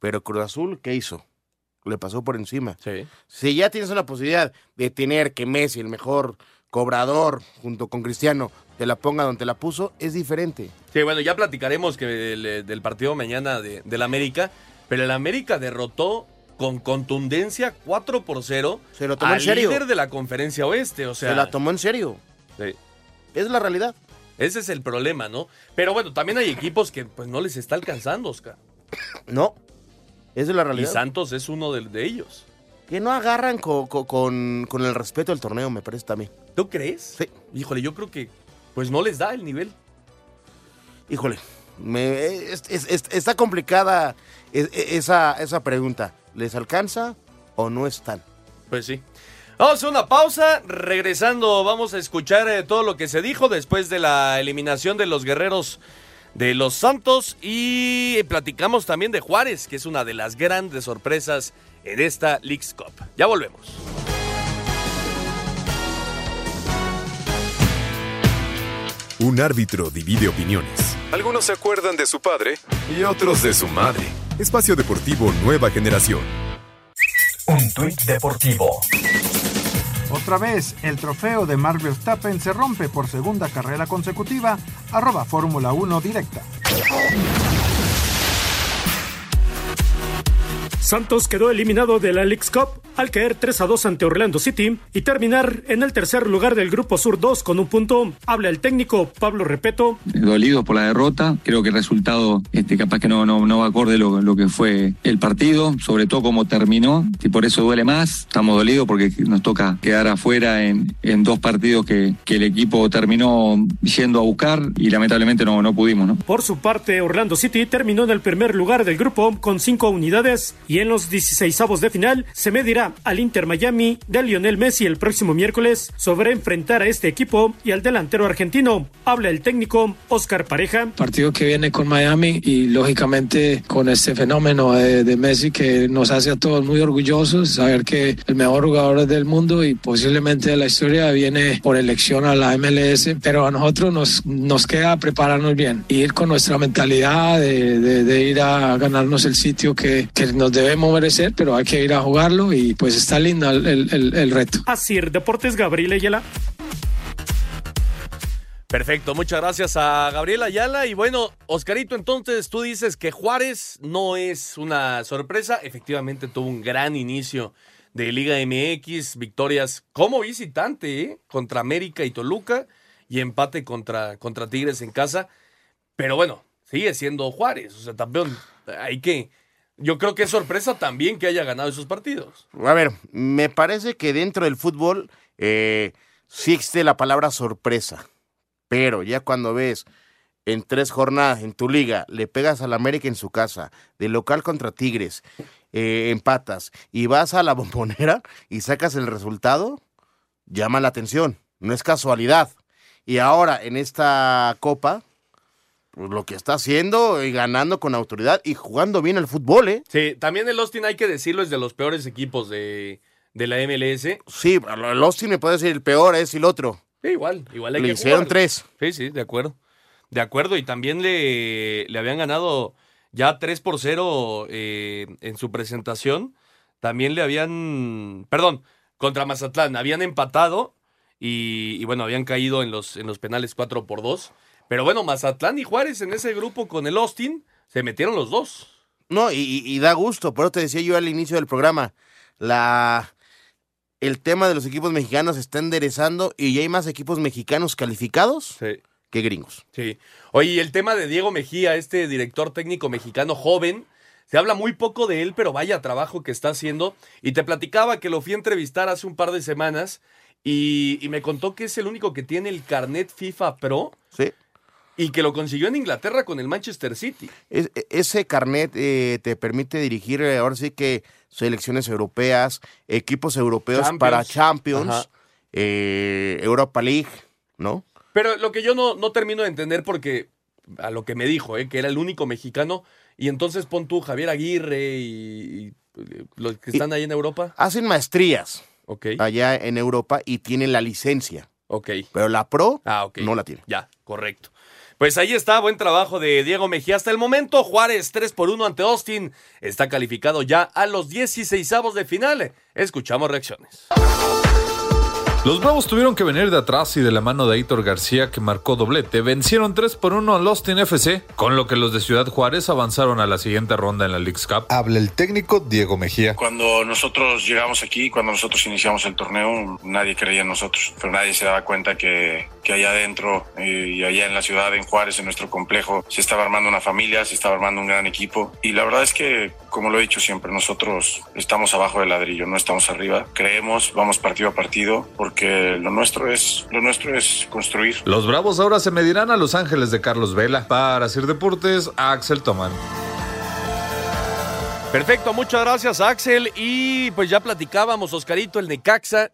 Pero Cruz Azul, ¿qué hizo? Le pasó por encima.
Sí.
Si ya tienes una posibilidad de tener que Messi, el mejor cobrador, junto con Cristiano, te la ponga donde la puso, es diferente.
Sí, bueno, ya platicaremos que del, partido mañana de, del América, pero el América derrotó con contundencia 4 por 0
Se lo tomó
al
en serio.
líder de la conferencia oeste, o sea...
Se la tomó en serio.
Sí.
Es la realidad.
Ese es el problema, ¿no? Pero bueno, también hay equipos que pues no les está alcanzando, Oscar.
No, es la realidad.
Y Santos es uno de, ellos.
Que no agarran con, con, el respeto del torneo, me parece también.
¿Tú crees?
Sí.
Híjole, yo creo que pues no les da el nivel.
Híjole, me, está complicada esa, esa pregunta. ¿Les alcanza o no están?
Pues sí. Vamos a una pausa. Regresando, vamos a escuchar eh, todo lo que se dijo después de la eliminación de los guerreros de los Santos y platicamos también de Juárez, que es una de las grandes sorpresas en esta League's Cup. Ya volvemos.
Un árbitro divide opiniones.
Algunos se acuerdan de su padre y otros de su madre.
Espacio Deportivo Nueva Generación.
Un tuit deportivo
Otra vez, el trofeo de Mark Verstappen se rompe por segunda carrera consecutiva, arroba Fórmula 1 directa.
Santos quedó eliminado de la League's Cup al caer 3 a 2 ante Orlando City y terminar en el tercer lugar del Grupo Sur 2 con un punto. Habla el técnico Pablo Repeto.
Dolido por la derrota, creo que el resultado este, capaz que no, no, no va acorde lo, lo que fue el partido, sobre todo cómo terminó, y por eso duele más. Estamos dolidos porque nos toca quedar afuera en, en dos partidos que, que el equipo terminó yendo a buscar y lamentablemente no, no pudimos. ¿no?
Por su parte, Orlando City terminó en el primer lugar del grupo con 5 unidades y en los 16 de final se medirá al Inter Miami de Lionel Messi el próximo miércoles sobre enfrentar a este equipo y al delantero argentino. Habla el técnico Oscar Pareja.
Partido que viene con Miami y lógicamente con este fenómeno de, de Messi que nos hace a todos muy orgullosos, saber que el mejor jugador del mundo y posiblemente de la historia viene por elección a la MLS, pero a nosotros nos, nos queda prepararnos bien, ir con nuestra mentalidad de, de, de ir a ganarnos el sitio que, que nos debemos merecer, pero hay que ir a jugarlo y pues está lindo el, el, el reto.
Así, Deportes Gabriel Ayala.
Perfecto, muchas gracias a Gabriel Ayala. Y bueno, Oscarito, entonces tú dices que Juárez no es una sorpresa. Efectivamente tuvo un gran inicio de Liga MX, victorias como visitante ¿eh? contra América y Toluca y empate contra, contra Tigres en casa. Pero bueno, sigue siendo Juárez. O sea, también hay que... Yo creo que es sorpresa también que haya ganado esos partidos.
A ver, me parece que dentro del fútbol eh, sí existe la palabra sorpresa. Pero ya cuando ves en tres jornadas en tu liga, le pegas al América en su casa, de local contra Tigres, eh, empatas y vas a la bombonera y sacas el resultado, llama la atención. No es casualidad. Y ahora en esta copa, pues lo que está haciendo y ganando con autoridad y jugando bien el fútbol, ¿eh?
Sí, también el Austin, hay que decirlo, es de los peores equipos de, de la MLS.
Sí, el Austin me puede decir el peor es el otro.
Sí, igual, igual hay
Le
que
hicieron
jugarlo.
tres.
Sí, sí, de acuerdo. De acuerdo, y también le, le habían ganado ya 3 por 0 eh, en su presentación. También le habían, perdón, contra Mazatlán, habían empatado y, y bueno, habían caído en los, en los penales 4 por 2. Pero bueno, Mazatlán y Juárez en ese grupo con el Austin se metieron los dos.
No, y, da gusto, por eso te decía yo al inicio del programa, la el tema de los equipos mexicanos está enderezando y ya hay más equipos mexicanos calificados que gringos.
Sí. Oye, y el tema de Diego Mejía, este director técnico mexicano joven, se habla muy poco de él, pero vaya trabajo que está haciendo. Y te platicaba que lo fui a entrevistar hace un par de semanas y, y me contó que es el único que tiene el carnet FIFA Pro.
Sí.
Y que lo consiguió en Inglaterra con el Manchester City.
Es- e- ese carnet eh, te permite dirigir eh, ahora sí que selecciones europeas, equipos europeos
Champions.
para Champions, eh, Europa League, ¿no?
Pero lo que yo no, no termino de entender porque a lo que me dijo, ¿eh? que era el único mexicano, y entonces pon tú Javier Aguirre y, y, eh, los que están ahí en Europa.
Hacen maestrías
Ok.
allá en Europa y tienen la licencia.
Ok.
Pero la Pro
Ah, ok.
no la tiene.
Ya, correcto. Pues ahí está, buen trabajo de Diego Mejía. Hasta el momento, Juárez 3 por 1 ante Austin. Está calificado ya a los 16 de final. Escuchamos reacciones.
Los Bravos tuvieron que venir de atrás y de la mano de Aitor García que marcó doblete. Vencieron 3 por 1 al Austin FC, con lo que los de Ciudad Juárez avanzaron a la siguiente ronda en la League's Cup.
Habla el técnico Diego Mejía.
Cuando nosotros llegamos aquí, cuando nosotros iniciamos el torneo, nadie creía en nosotros, pero nadie se daba cuenta que, que allá adentro eh, y allá en la ciudad, en Juárez, en nuestro complejo, se estaba armando una familia, se estaba armando un gran equipo. Y la verdad es que, como lo he dicho siempre, nosotros estamos abajo del ladrillo, no estamos arriba. Creemos, vamos partido a partido, porque lo nuestro es, lo nuestro es construir.
Los Bravos ahora se medirán a Los Ángeles de Carlos Vela. Para Sir Deportes, Axel Tomán.
Perfecto, muchas gracias Axel. Y pues ya platicábamos, Oscarito, el Necaxa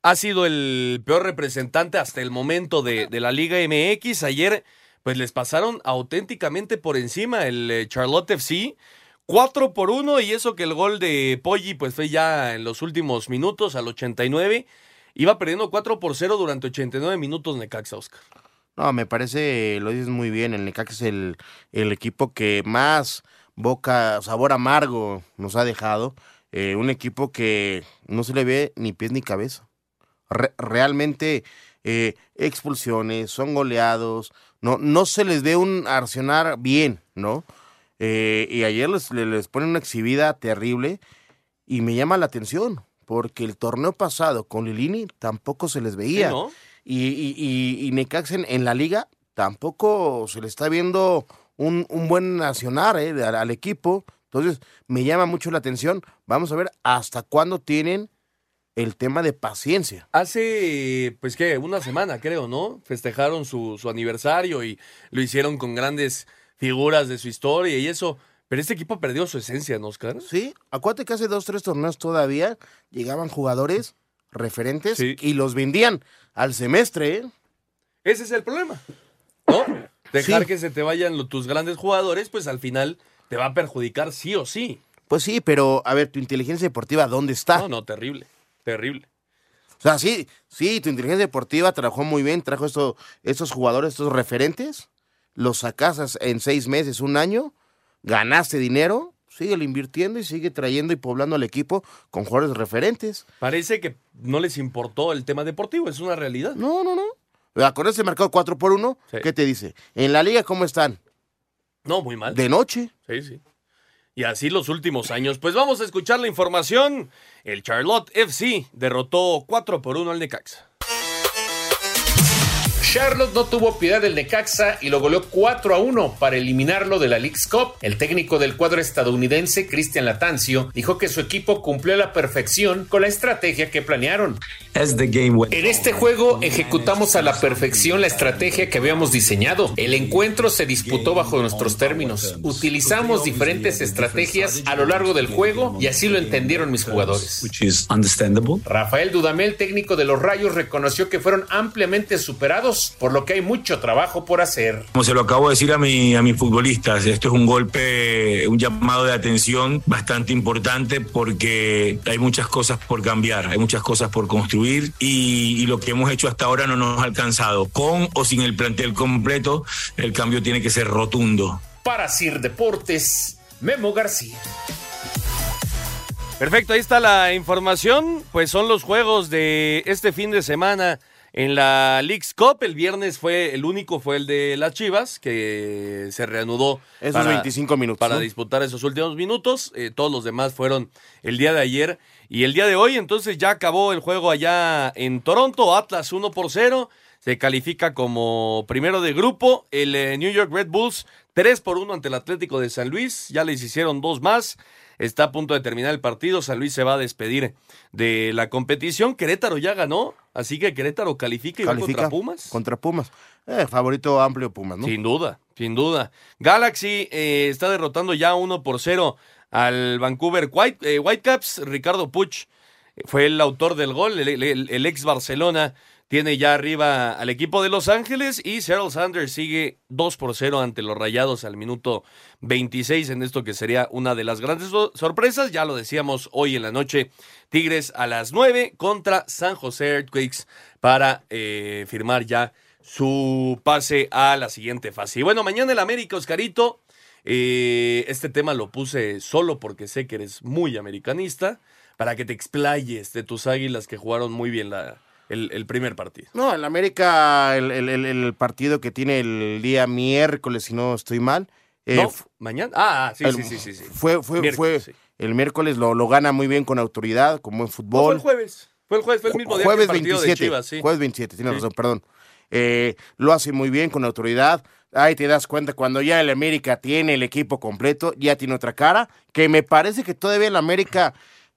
ha sido el peor representante hasta el momento de, de la Liga MX. Ayer pues les pasaron auténticamente por encima el eh, Charlotte FC. 4 por 1 y eso que el gol de Poggi pues fue ya en los últimos minutos al 89. Iba perdiendo 4 por 0 durante 89 minutos Necaxa, Oscar.
No, me parece, lo dices muy bien, el Necaxa es el, el equipo que más boca, sabor amargo nos ha dejado. Eh, un equipo que no se le ve ni pies ni cabeza. realmente eh, expulsiones, son goleados, no, no se les dé un arcionar bien, ¿no? Eh, y ayer les, les ponen una exhibida terrible y me llama la atención, porque el torneo pasado con Lilini tampoco se les veía. Y, y, y, Necaxen en la liga tampoco se le está viendo un, un buen nacional eh, al, equipo. Entonces, me llama mucho la atención. Vamos a ver hasta cuándo tienen el tema de paciencia.
Hace, pues qué, una semana creo, ¿no? Festejaron su, su aniversario y lo hicieron con grandes figuras de su historia y eso. Pero este equipo perdió su esencia, ¿no, Oscar?
Sí, acuérdate que hace dos, tres torneos todavía llegaban jugadores referentes y los vendían al semestre. ¿eh?
Ese es el problema, ¿no? Dejar que se te vayan tus grandes jugadores, pues al final te va a perjudicar sí o sí.
Pues sí, pero a ver, tu inteligencia deportiva, ¿dónde está?
No, no, terrible, terrible.
O sea, sí, sí, tu inteligencia deportiva trabajó muy bien, trajo esto, estos jugadores, estos referentes, los sacas en seis meses, un año, ganaste dinero, sigue invirtiendo y sigue trayendo y poblando al equipo con jugadores referentes.
Parece que no les importó el tema deportivo, es una realidad.
No, no, no. Con ese mercado 4 por 1 ¿qué te dice? En la liga, ¿cómo están?
No, muy mal.
De noche.
Sí, sí. Y así los últimos años. Pues vamos a escuchar la información. El Charlotte FC derrotó 4 por 1 al Necaxa.
Charlotte no tuvo piedad del Necaxa y lo goleó 4 a 1 para eliminarlo de la League's Cup. El técnico del cuadro estadounidense, Cristian Latancio, dijo que su equipo cumplió a la perfección con la estrategia que planearon. En este juego ejecutamos a la perfección la estrategia que habíamos diseñado. El encuentro se disputó bajo nuestros términos. Utilizamos diferentes estrategias a lo largo del juego y así lo entendieron mis jugadores. Rafael Dudamel, técnico de los Rayos, reconoció que fueron ampliamente superados por lo que hay mucho trabajo por hacer.
Como se lo acabo de decir a, mi, a mis futbolistas, esto es un golpe, un llamado de atención bastante importante porque hay muchas cosas por cambiar, hay muchas cosas por construir y, y lo que hemos hecho hasta ahora no nos ha alcanzado. Con o sin el plantel completo, el cambio tiene que ser rotundo.
Para Sir Deportes, Memo García.
Perfecto, ahí está la información. Pues son los juegos de este fin de semana en la League's Cup, el viernes fue, el único fue el de las Chivas, que se reanudó.
Esos para, 25 minutos.
Para disputar esos últimos minutos. Eh, todos los demás fueron el día de ayer y el día de hoy. Entonces ya acabó el juego allá en Toronto. Atlas 1 por 0. Se califica como primero de grupo. El eh, New York Red Bulls 3 por 1 ante el Atlético de San Luis. Ya les hicieron dos más. Está a punto de terminar el partido. San Luis se va a despedir de la competición. Querétaro ya ganó, así que Querétaro califica y contra Pumas.
Contra Pumas. Eh, favorito amplio Pumas, ¿no?
Sin duda, sin duda. Galaxy eh, está derrotando ya 1 por 0 al Vancouver White, eh, Whitecaps. Ricardo Puch fue el autor del gol, el ex Barcelona tiene ya arriba al equipo de Los Ángeles y Seattle Sanders sigue 2 por 0 ante los Rayados al minuto 26 en esto que sería una de las grandes sorpresas. Ya lo decíamos hoy en la noche, Tigres a las 9 contra San José Earthquakes para eh, firmar ya su pase a la siguiente fase. Y bueno, mañana el América, Oscarito. Eh, este tema lo puse solo porque sé que eres muy americanista, para que te explayes de tus águilas que jugaron muy bien la, el, primer partido.
No, el América, el, partido que tiene el día miércoles, si no estoy mal.
Eh, no, mañana. Ah, ah sí, sí, sí, sí,
Fue, fue, fue el miércoles lo, lo gana muy bien con autoridad, como en fútbol. fue
el jueves. Fue el jueves, fue el mismo día
jueves
que el
27, de
Chivas, sí.
Jueves 27, tienes razón, perdón. Eh, lo hace muy bien con autoridad. Ahí te das cuenta cuando ya el América tiene el equipo completo, ya tiene otra cara, que me parece que todavía el América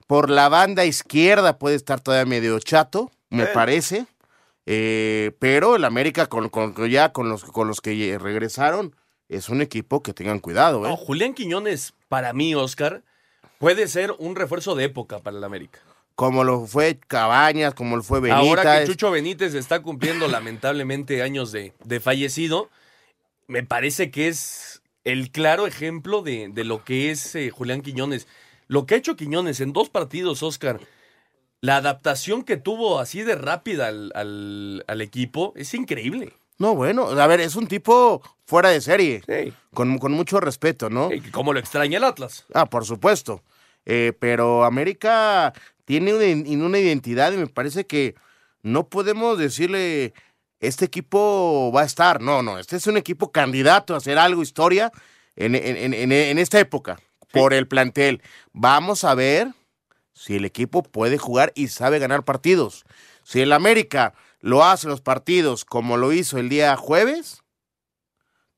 por la banda izquierda puede estar todavía medio chato me parece. Eh, pero el América, con, ya con los, con los que regresaron, es un equipo que tengan cuidado. ¿eh?
Julián Quiñones, para mí, Oscar, puede ser un refuerzo de época para el América.
Como lo fue Cabañas, como lo fue Benítez.
Ahora que Chucho Benítez está cumpliendo [coughs] lamentablemente años de, de, fallecido, me parece que es el claro ejemplo de, de lo que es eh, Julián Quiñones. Lo que ha hecho Quiñones en dos partidos, Oscar, la adaptación que tuvo así de rápida al, al, equipo es increíble.
No, bueno, a ver, es un tipo fuera de serie. Sí. Con, con mucho respeto, ¿no?
como lo extraña el Atlas.
Ah, por supuesto. Eh, pero América tiene una, una, identidad y me parece que no podemos decirle, este equipo va a estar. No, no, este es un equipo candidato a hacer algo, historia, en, en- en- en esta época, por el plantel. Vamos a ver si el equipo puede jugar y sabe ganar partidos. Si el América lo hace los partidos como lo hizo el día jueves,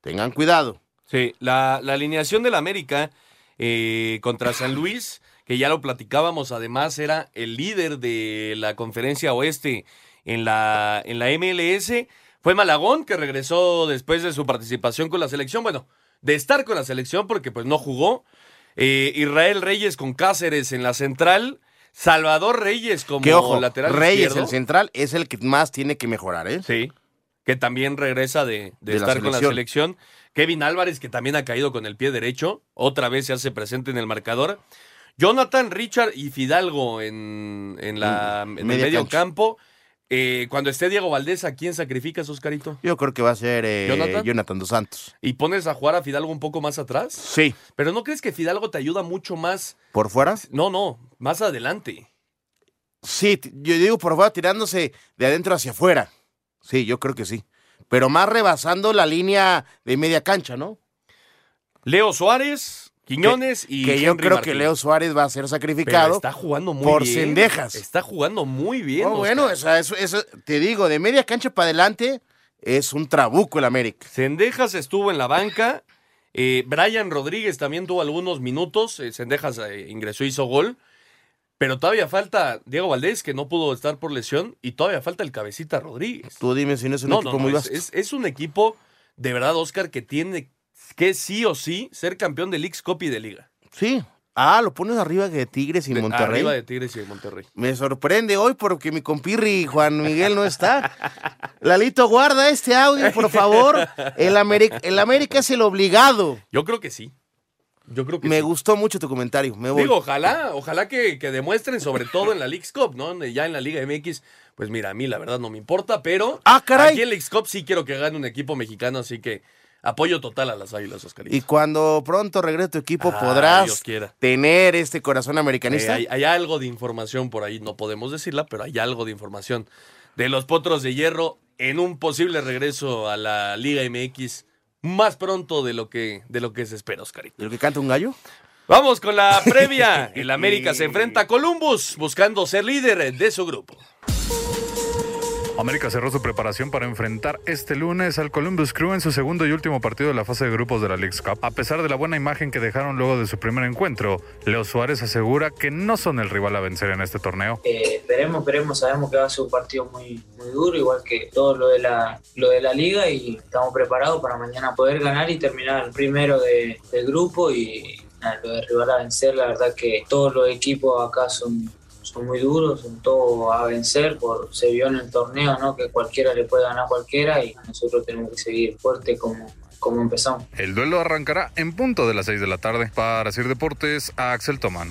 tengan cuidado.
Sí, la, la alineación del América eh, contra San Luis, que ya lo platicábamos, además era el líder de la conferencia oeste en la, en la MLS. Fue Malagón, que regresó después de su participación con la selección. Bueno, de estar con la selección, porque pues no jugó. Eh, Israel Reyes con Cáceres en la central. Salvador Reyes como
Que ojo,
lateral
Reyes,
izquierdo.
el central, es el que más tiene que mejorar, ¿eh?
Sí. Que también regresa de, de
De la
estar con la
selección.
Kevin Álvarez, que también ha caído con el pie derecho. Otra vez se hace presente en el marcador. Jonathan, Richard y Fidalgo en, en, la, en el medio
cancha.
campo. Eh, cuando esté Diego Valdés, ¿a quién sacrificas, Oscarito?
Yo creo que va a ser eh,
¿Jonathan?
Jonathan? dos Santos.
¿Y pones a jugar a Fidalgo un poco más atrás?
Sí.
¿Pero no crees que Fidalgo te ayuda mucho más?
¿Por fuera?
No, no, más adelante.
Sí, yo digo por fuera tirándose de adentro hacia afuera. Sí, yo creo que sí. Pero más rebasando la línea de media cancha, ¿no?
Leo Suárez, Quiñones
que,
y
que yo creo
Martín.
que Leo Suárez va a ser
Pero
sacrificado
está jugando muy
por
bien.
cendejas.
Está jugando muy bien.
No, bueno, o sea, eso, eso, te digo, de media cancha para adelante es un trabuco el América.
Cendejas estuvo en la banca. eh, Brian Rodríguez también tuvo algunos minutos. eh, Cendejas eh, ingresó y hizo gol. Pero todavía falta Diego Valdés, que no pudo estar por lesión. Y todavía falta el Cabecita Rodríguez.
Tú dime si no es un
No,
equipo
no,
muy
es,
vasto.
es- es un equipo, de verdad, Oscar, que tiene que sí o sí ser campeón de Leagues Cup y de Liga.
Sí. Ah, lo pones arriba de Tigres y
De-
Monterrey.
Arriba de Tigres y de Monterrey.
Me sorprende hoy porque mi compirri Juan Miguel no está. Lalito, guarda este audio, por favor. El América, el América es el obligado.
Yo creo que sí. Yo creo que
Me
sí.
gustó mucho tu comentario. Me voy.
Digo, ojalá, ojalá que, que demuestren, sobre todo en la Leagues Cup, ¿no? Ya en la Liga MX, pues mira, a mí la verdad no me importa, pero
Ah, caray.
aquí en Leagues Cup sí quiero que gane un equipo mexicano, así que apoyo total a las Águilas, Oscarito.
y cuando pronto regrese tu equipo,
Ah,
podrás tener este corazón
Eh,
americanista.
hay, hay algo de información por ahí, no podemos decirla, pero hay algo de información de los Potros de Hierro en un posible regreso a la Liga MX más pronto de lo que, de lo que se espera, Oscarito.
¿Y lo que canta un gallo?
Vamos con la [laughs] previa. El América [laughs] se enfrenta a Columbus buscando ser líder de su grupo.
América cerró su preparación para enfrentar este lunes al Columbus Crew en su segundo y último partido de la fase de grupos de la League's Cup. A pesar de la buena imagen que dejaron luego de su primer encuentro, Leo Suárez asegura que no son el rival a vencer en este torneo.
Eh, esperemos, esperemos, sabemos que va a ser un partido muy, muy duro, igual que todo lo de, la, lo de la liga y estamos preparados para mañana poder ganar y terminar primero de, del grupo y lo de rival a vencer, la verdad que todos los equipos acá son, son muy duros, son todos a vencer, por, se vio en el torneo ¿no? que cualquiera le puede ganar a cualquiera y nosotros tenemos que seguir fuerte como, como empezamos.
El duelo arrancará en punto de las 6 de la tarde. Para Sir Deportes, a Axel Tomán.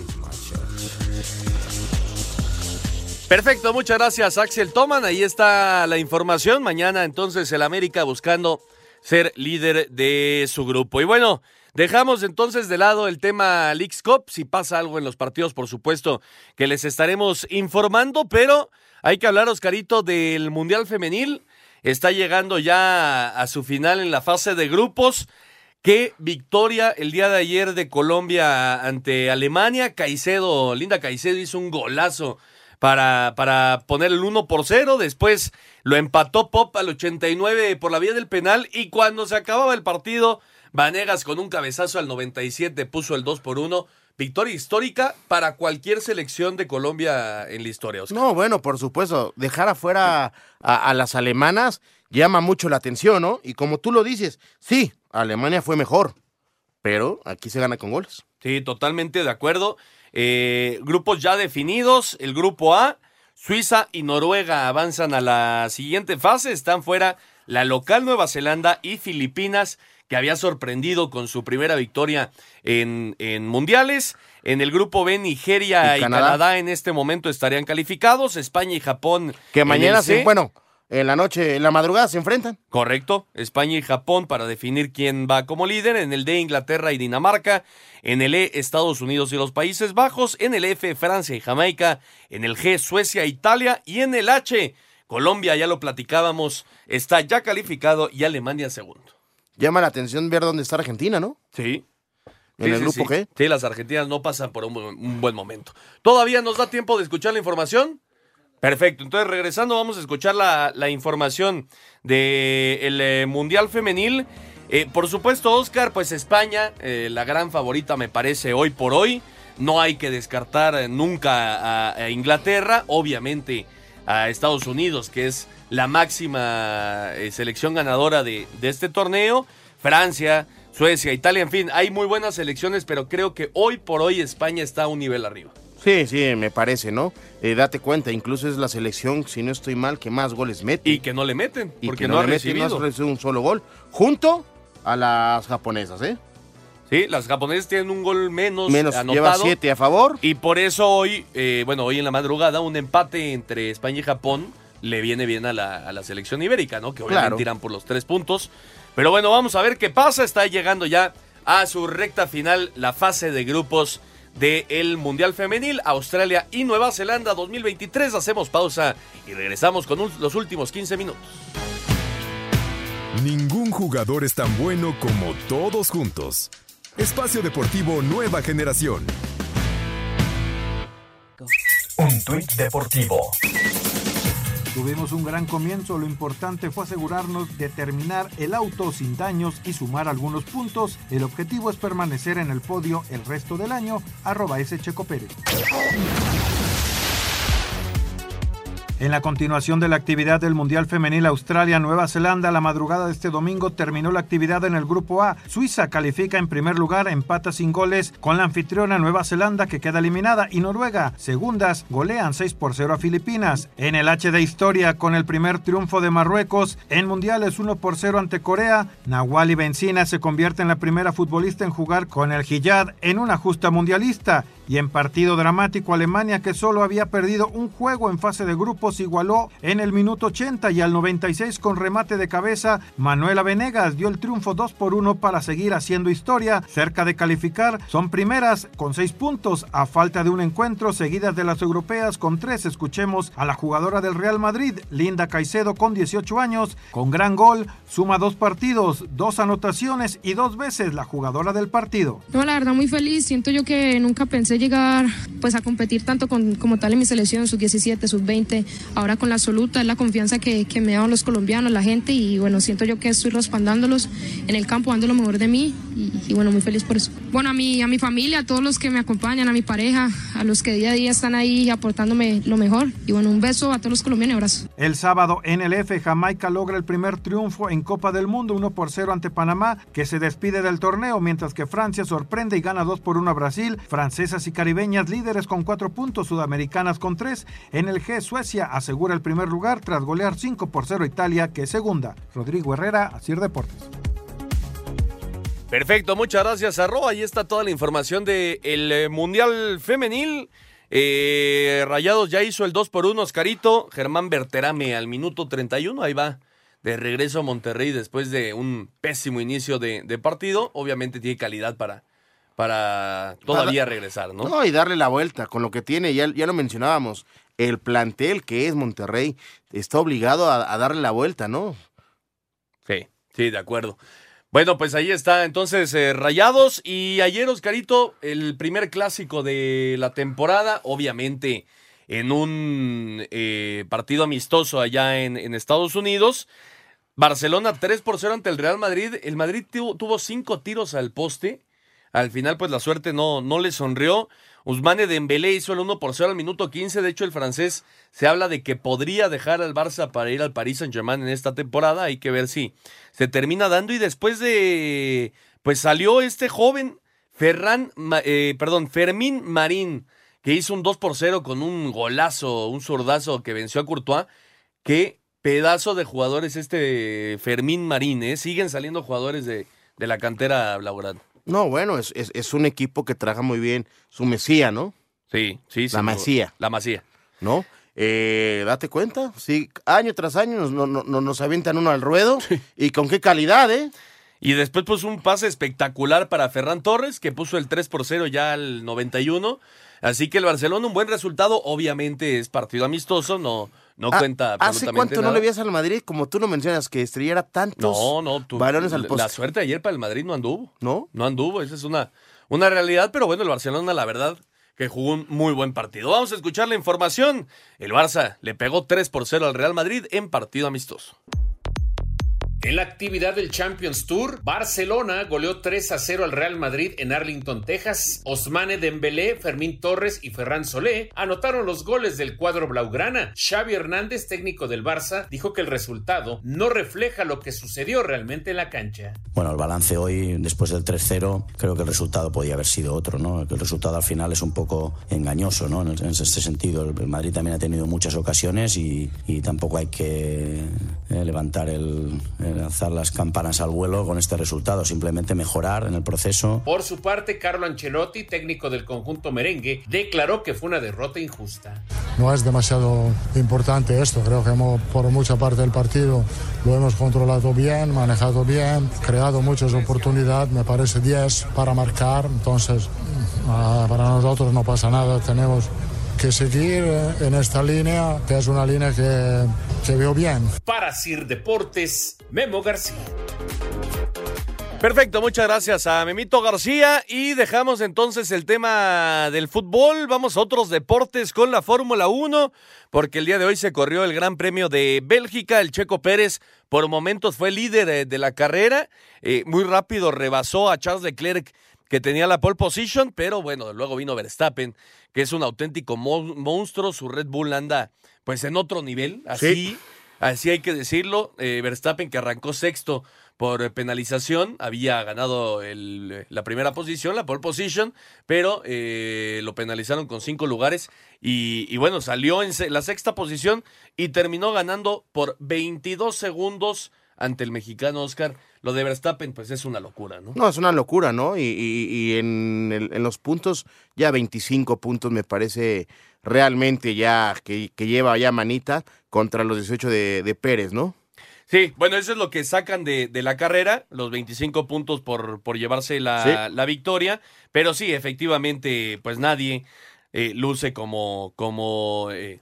Perfecto, muchas gracias Axel Toman. Ahí está la información. Mañana entonces el América buscando ser líder de su grupo. Y bueno, dejamos entonces de lado el tema Leagues Cup. Si pasa algo en los partidos, por supuesto que les estaremos informando, pero hay que hablar, Oscarito, del Mundial Femenil. Está llegando ya a su final en la fase de grupos. Qué victoria el día de ayer de Colombia ante Alemania. Caicedo, Linda Caicedo hizo un golazo para, para poner el 1 por 0. Después lo empató Pop al 89 por la vía del penal. Y cuando se acababa el partido, Vanegas con un cabezazo al 97 puso el 2 por 1. Victoria histórica para cualquier selección de Colombia en la historia. Oscar.
No, bueno, por supuesto, dejar afuera a, a las alemanas llama mucho la atención, ¿no? Y como tú lo dices, sí, Alemania fue mejor, pero aquí se gana con goles.
Sí, totalmente de acuerdo. Eh, grupos ya definidos. El grupo A, Suiza y Noruega avanzan a la siguiente fase. Están fuera la local Nueva Zelanda y Filipinas, que había sorprendido con su primera victoria en, en mundiales. En el grupo B, Nigeria
Y
y,
Canadá.
Canadá. en este momento estarían calificados. España y Japón.
Que mañana se, bueno, en la noche, en la madrugada se enfrentan.
Correcto, España y Japón para definir quién va como líder. En el D, Inglaterra y Dinamarca. En el E, Estados Unidos y los Países Bajos. En el F, Francia y Jamaica. En el G, Suecia e Italia. Y en el H, Colombia, ya lo platicábamos, está ya calificado y Alemania segundo.
Llama la atención ver dónde está Argentina, ¿no?
Sí.
¿En
Sí,
el
sí,
grupo
sí.
G?
Sí, las argentinas no pasan por un, bu- un buen momento. ¿Todavía nos da tiempo de escuchar la información? Perfecto, entonces regresando vamos a escuchar la, la información del Mundial Femenil. Eh, por supuesto, Oscar, pues España, eh, la gran favorita me parece hoy por hoy. No hay que descartar eh, nunca a, a Inglaterra, obviamente a Estados Unidos, que es la máxima eh, selección ganadora de, de este torneo. Francia, Suecia, Italia, en fin, hay muy buenas selecciones, pero creo que hoy por hoy España está un nivel arriba.
Sí, sí, me parece, ¿no? Eh, date cuenta, incluso es la selección, si no estoy mal, que más goles mete.
Y que no le meten,
Y
porque
que
no, ha
le mete,
recibido.
no ha recibido un solo gol. Junto a las japonesas, ¿eh?
Sí, las japonesas tienen un gol menos,
Menos,
anotado.
lleva siete a favor.
Y por eso hoy, eh, bueno, hoy en la madrugada, un empate entre España y Japón le viene bien a la, a la selección ibérica, ¿no? Que obviamente
Claro.
irán por los tres puntos. Pero bueno, vamos a ver qué pasa. Está llegando ya a su recta final la fase de grupos del Mundial Femenil, Australia y Nueva Zelanda 2023. Hacemos pausa y regresamos con un- los últimos 15 minutos.
Ningún jugador es tan bueno como todos juntos. Espacio Deportivo Nueva Generación.
Un tuit deportivo.
Tuvimos un gran comienzo, lo importante fue asegurarnos de terminar el auto sin daños y sumar algunos puntos. El objetivo es permanecer en el podio el resto del año, arroba ese Checo Pérez. En la continuación de la actividad del Mundial Femenil Australia-Nueva Zelanda, la madrugada de este domingo terminó la actividad en el Grupo A. Suiza califica en primer lugar, empata sin goles con la anfitriona Nueva Zelanda que queda eliminada y Noruega, segundas, golean 6 por 0 a Filipinas. En el H de historia, con el primer triunfo de Marruecos en Mundiales 1 por 0 ante Corea, Nawali Benzina se convierte en la primera futbolista en jugar con el Hiyad en una justa mundialista. Y en partido dramático, Alemania, que solo había perdido un juego en fase de grupos, igualó en el minuto 80 y al 96 con remate de cabeza. Manuela Venegas dio el triunfo 2 por 1 para seguir haciendo historia. Cerca de calificar, son primeras con 6 puntos a falta de un encuentro, seguidas de las europeas con 3. Escuchemos a la jugadora del Real Madrid, Linda Caicedo, con 18 años, con gran gol, suma dos partidos, dos anotaciones y dos veces la jugadora del partido.
No, la verdad muy feliz. Siento yo que nunca pensé llegar pues a competir tanto con, como tal en mi selección, sub 17, sub 20, ahora con la absoluta, es la confianza que, que me dan los colombianos, la gente y bueno, siento yo que estoy respaldándolos en el campo, dando lo mejor de mí y, bueno, muy feliz por eso. Bueno, a mi, a mi familia, a todos los que me acompañan, a mi pareja, a los que día a día están ahí aportándome lo mejor y bueno, un beso a todos los colombianos abrazo.
El sábado en el F, Jamaica logra el primer triunfo en Copa del Mundo, 1 por 0 ante Panamá, que se despide del torneo, mientras que Francia sorprende y gana 2 por 1 a Brasil. Francesas y caribeñas líderes con 4 puntos, sudamericanas con 3. En el G, Suecia asegura el primer lugar tras golear 5 por 0 a Italia, que es segunda. Rodrigo Herrera, Asir Deportes.
Perfecto, muchas gracias, Arro. Ahí está toda la información del el Mundial Femenil. Eh, Rayados ya hizo el 2 por 1 Oscarito. Germán Berterame al minuto 31. Ahí va de regreso a Monterrey después de un pésimo inicio de, de partido. Obviamente tiene calidad para, para todavía regresar, ¿no?
No, y darle la vuelta con lo que tiene, ya, ya lo mencionábamos, el plantel que es Monterrey está obligado a, a darle la vuelta, ¿no?
Sí, sí, de acuerdo. Bueno, pues ahí está entonces eh, Rayados y ayer Oscarito, el primer clásico de la temporada, obviamente en un eh, partido amistoso allá en, en, Estados Unidos. Barcelona 3 por 0 ante el Real Madrid. El Madrid tuvo, tuvo cinco tiros al poste. Al final, pues la suerte no, no le sonrió. Usmane Dembélé hizo el 1 por 0 al minuto 15. De hecho, el francés se habla de que podría dejar al Barça para ir al Paris Saint-Germain en esta temporada. Hay que ver si se termina dando. Y después de. Pues salió este joven, Ferran, eh, perdón, Fermín Marín, que hizo un 2 por 0 con un golazo, un zurdazo que venció a Courtois. Qué pedazo de jugadores este Fermín Marín, ¿eh? Siguen saliendo jugadores de, de la cantera laboral.
No, bueno, es, es, es, un equipo que trabaja muy bien su mesía, ¿no?
Sí, sí, sí.
La masía.
La masía.
¿No? Eh, date cuenta, sí, año tras año nos, no, no, nos avientan uno al ruedo. Sí. Y con qué calidad, ¿eh?
Y después puso un pase espectacular para Ferran Torres, que puso el 3 por 0 ya al 91. Así que el Barcelona, un buen resultado. Obviamente es partido amistoso, no, no
Ah,
cuenta
¿Hace
absolutamente
cuánto
nada.
no le veías al Madrid? Como tú lo mencionas, que estrellara tantos
No, no, tú-
balones al
la-
poste.
La suerte de ayer para el Madrid no anduvo.
¿No?
No anduvo, esa es una, una realidad, pero bueno, el Barcelona, la verdad, que jugó un muy buen partido. Vamos a escuchar la información. El Barça le pegó 3 por 0 al Real Madrid en partido amistoso.
En la actividad del Champions Tour, Barcelona goleó 3 a 0 al Real Madrid en Arlington, Texas. Osmane Dembélé, Fermín Torres y Ferran Solé anotaron los goles del cuadro blaugrana. Xavi Hernández, técnico del Barça, dijo que el resultado no refleja lo que sucedió realmente en la cancha.
Bueno, el balance hoy, después del 3-0, creo que el resultado podía haber sido otro, ¿no? El resultado al final es un poco engañoso, ¿no? En, este sentido, el Madrid también ha tenido muchas ocasiones y, tampoco hay que eh, levantar el alzar las campanas al vuelo con este resultado, simplemente mejorar en el proceso.
Por su parte, Carlo Ancelotti, técnico del conjunto merengue, declaró que fue una derrota injusta.
No es demasiado importante esto, creo que hemos, por mucha parte del partido lo hemos controlado bien, manejado bien, creado muchas oportunidades, me parece 10 para marcar, entonces ah, para nosotros no pasa nada, tenemos que seguir en esta línea, que es una línea que, que veo bien.
Para Sir Deportes, Memo García.
Perfecto, muchas gracias a Memito García y dejamos entonces el tema del fútbol. Vamos a otros deportes con la Fórmula 1, porque el día de hoy se corrió el Gran Premio de Bélgica. El Checo Pérez por momentos fue líder de la carrera, eh, muy rápido rebasó a Charles Leclerc que tenía la pole position, pero bueno, luego vino Verstappen, que es un auténtico mo- monstruo, su Red Bull anda pues en otro nivel, así,
Sí.
así hay que decirlo. Eh, Verstappen que arrancó sexto por eh, penalización, había ganado el- la primera posición, la pole position, pero eh, lo penalizaron con cinco lugares y, y bueno, salió en la sexta posición y terminó ganando por 22 segundos ante el mexicano Oscar. Lo de Verstappen pues es una locura, ¿no?
No, es una locura, ¿no? Y, y- y en, el- en los puntos, ya 25 puntos me parece realmente ya que, que lleva ya manita contra los 18 de, de Pérez, ¿no?
Sí, bueno, eso es lo que sacan de, de la carrera, los 25 puntos por, por llevarse la,
Sí.
la victoria, pero sí, efectivamente, pues nadie eh, luce como, como eh,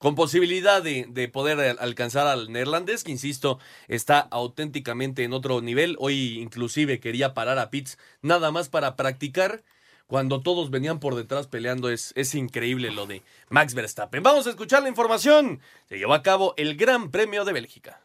con posibilidad de, de poder al- alcanzar al neerlandés, que insisto, está auténticamente en otro nivel. Hoy inclusive quería parar a Pitts nada más para practicar. Cuando todos venían por detrás peleando, es, es increíble lo de Max Verstappen. Vamos a escuchar la información. Se llevó a cabo el Gran Premio de Bélgica.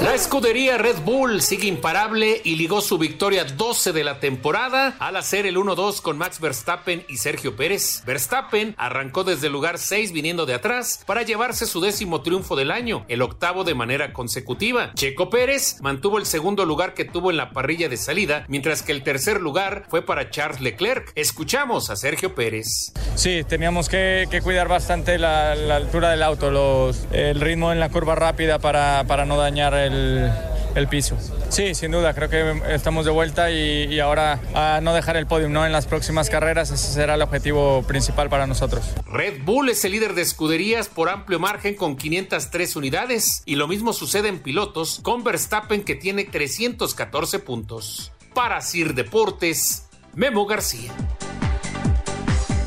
La escudería Red Bull sigue imparable y ligó su victoria 12 de la temporada al hacer el 1-2 con Max Verstappen y Sergio Pérez. Verstappen arrancó desde el lugar 6 viniendo de atrás para llevarse su décimo triunfo del año, el octavo de manera consecutiva. Checo Pérez mantuvo el segundo lugar que tuvo en la parrilla de salida, mientras que el tercer lugar fue para Charles Leclerc. Escuchamos a Sergio Pérez.
Sí, teníamos que, cuidar bastante la, altura del auto, el ritmo en la curva rápida para, para no dañar el, el piso. Sí, sin duda, creo que estamos de vuelta y, y ahora a no dejar el podium ¿no? en las próximas carreras, ese será el objetivo principal para nosotros.
Red Bull es el líder de escuderías por amplio margen con 503 unidades y lo mismo sucede en pilotos con Verstappen que tiene 314 puntos. Para Sir Deportes, Memo García.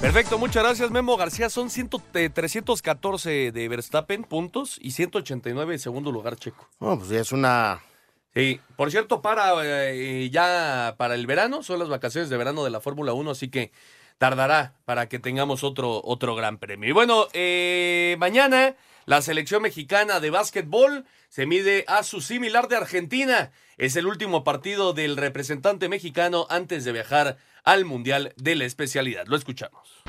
Perfecto, muchas gracias Memo García. Son 100, eh, 314 de Verstappen puntos y 189 de segundo lugar checo.
No, pues ya es una...
Sí, por cierto, para eh, ya para el verano, son las vacaciones de verano de la Fórmula 1, así que tardará para que tengamos otro, otro gran premio. Y bueno, eh, mañana la selección mexicana de básquetbol se mide a su similar de Argentina. Es el último partido del representante mexicano antes de viajar al Mundial de la especialidad. Lo escuchamos.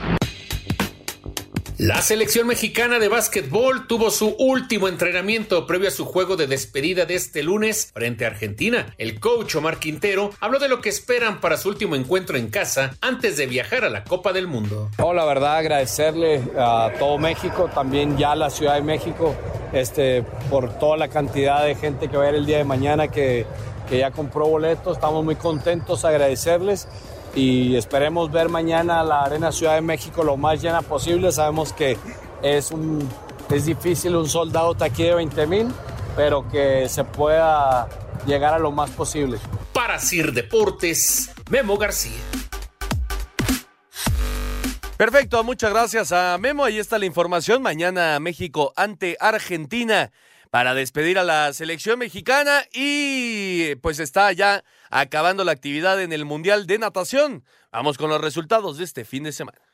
La selección mexicana de básquetbol tuvo su último entrenamiento previo a su juego de despedida de este lunes frente a Argentina. El coach Omar Quintero habló de lo que esperan para su último encuentro en casa antes de viajar a la Copa del Mundo.
No, la verdad agradecerle a todo México, también ya a la Ciudad de México, este, por toda la cantidad de gente que va a ir el día de mañana que, que ya compró boletos. Estamos muy contentos, agradecerles y esperemos ver mañana la Arena Ciudad de México lo más llena posible. Sabemos que es, un, es difícil un soldado aquí de 20 mil, pero que se pueda llegar a lo más posible.
Para Sir Deportes, Memo García.
Perfecto, muchas gracias a Memo. Ahí está la información. Mañana México ante Argentina para despedir a la selección mexicana y pues está ya acabando la actividad en el Mundial de Natación. Vamos con los resultados de este fin de semana.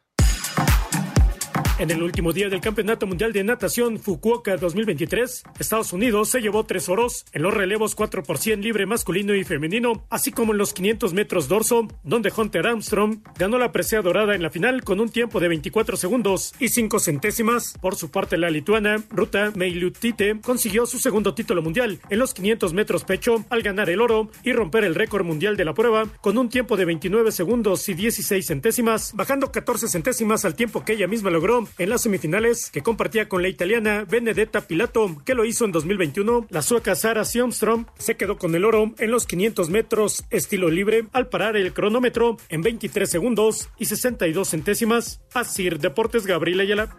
En el último día del Campeonato Mundial de Natación Fukuoka 2023, Estados Unidos se llevó tres oros en los relevos 4 por 100 libre masculino y femenino, así como en los 500 metros dorso, donde Hunter Armstrong ganó la presea dorada en la final con un tiempo de 24 segundos y 5 centésimas. Por su parte, la lituana Ruta Meilutite consiguió su segundo título mundial en los 500 metros pecho al ganar el oro y romper el récord mundial de la prueba con un tiempo de 29 segundos y 16 centésimas, bajando 14 centésimas al tiempo que ella misma logró en las semifinales que compartía con la italiana Benedetta Pilato, que lo hizo en 2021. La sueca Sara Sionstrom se quedó con el oro en los 500 metros estilo libre al parar el cronómetro en 23 segundos y 62 centésimas. Así Deportes Gabriel Ayala.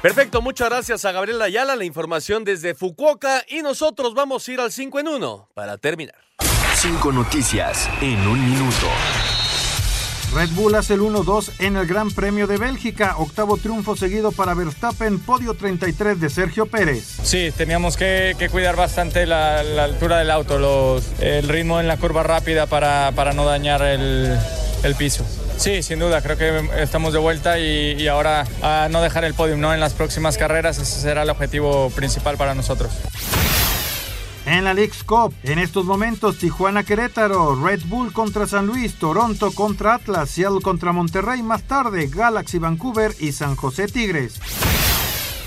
Perfecto, muchas gracias a Gabriel Ayala, la información desde Fukuoka y nosotros vamos a ir al 5 en 1 para terminar.
Cinco noticias en un minuto.
Red Bull hace el 1-2 en el Gran Premio de Bélgica, octavo triunfo seguido para Verstappen, podio 33 de Sergio Pérez.
Sí, teníamos que, cuidar bastante la, altura del auto, el ritmo en la curva rápida para, no dañar el, piso. Sí, sin duda, creo que estamos de vuelta y, ahora no dejar el podio ¿no? en las próximas carreras, ese será el objetivo principal para nosotros.
En la League's Cup, en estos momentos Tijuana Querétaro, Red Bull contra San Luis, Toronto contra Atlas, Seattle contra Monterrey, más tarde Galaxy Vancouver y San José Tigres.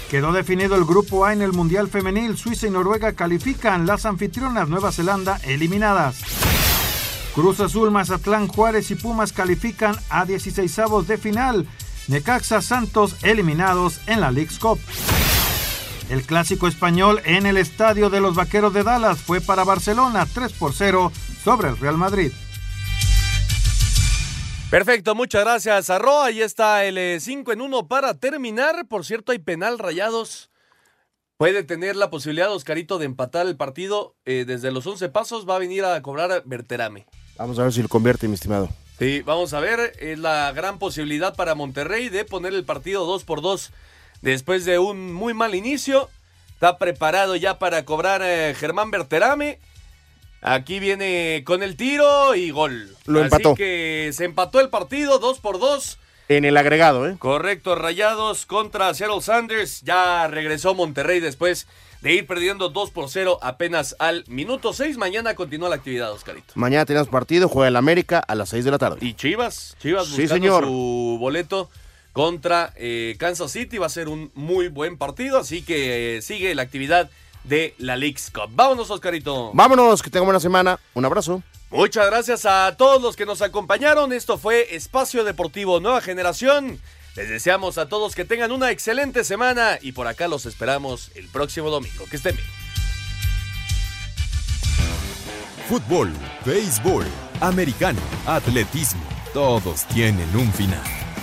Quedó definido el grupo A en el Mundial Femenil, Suiza y Noruega califican, las anfitrionas Nueva Zelanda eliminadas. Cruz Azul, Mazatlán, Juárez y Pumas califican a 16avos de final. Necaxa Santos eliminados en la League's Cup. El clásico español en el estadio de los Vaqueros de Dallas fue para Barcelona 3 por 0 sobre el Real Madrid.
Perfecto, muchas gracias a Ro. Ahí está el 5 en 1 para terminar. Por cierto, hay penal rayados. Puede tener la posibilidad, Oscarito, de empatar el partido. Eh, desde los 11 pasos va a venir a cobrar Berterame.
Vamos a ver si lo convierte, mi estimado.
Sí, vamos a ver. Es la gran posibilidad para Monterrey de poner el partido 2 por 2 después de un muy mal inicio. Está preparado ya para cobrar eh, Germán Berterame. Aquí viene con el tiro y gol.
Lo
Así
empató.
que se empató el partido, 2 por 2.
En el agregado, ¿eh?
Correcto, Rayados contra Seattle Sanders. Ya regresó Monterrey después de ir perdiendo 2 por 0 apenas al minuto 6. Mañana continúa la actividad, Oscarito.
Mañana tenemos partido, juega el América a las 6 de la tarde.
Y Chivas, Chivas
Sí, señor.
su boleto contra eh, Kansas City. Va a ser un muy buen partido, así que eh, sigue la actividad de la League's Cup. Vámonos, Oscarito.
Vámonos, que tengan buena semana. Un abrazo.
Muchas gracias a todos los que nos acompañaron. Esto fue Espacio Deportivo Nueva Generación. Les deseamos a todos que tengan una excelente semana y por acá los esperamos el próximo domingo. Que estén bien.
Fútbol, béisbol, americano, atletismo, todos tienen un final.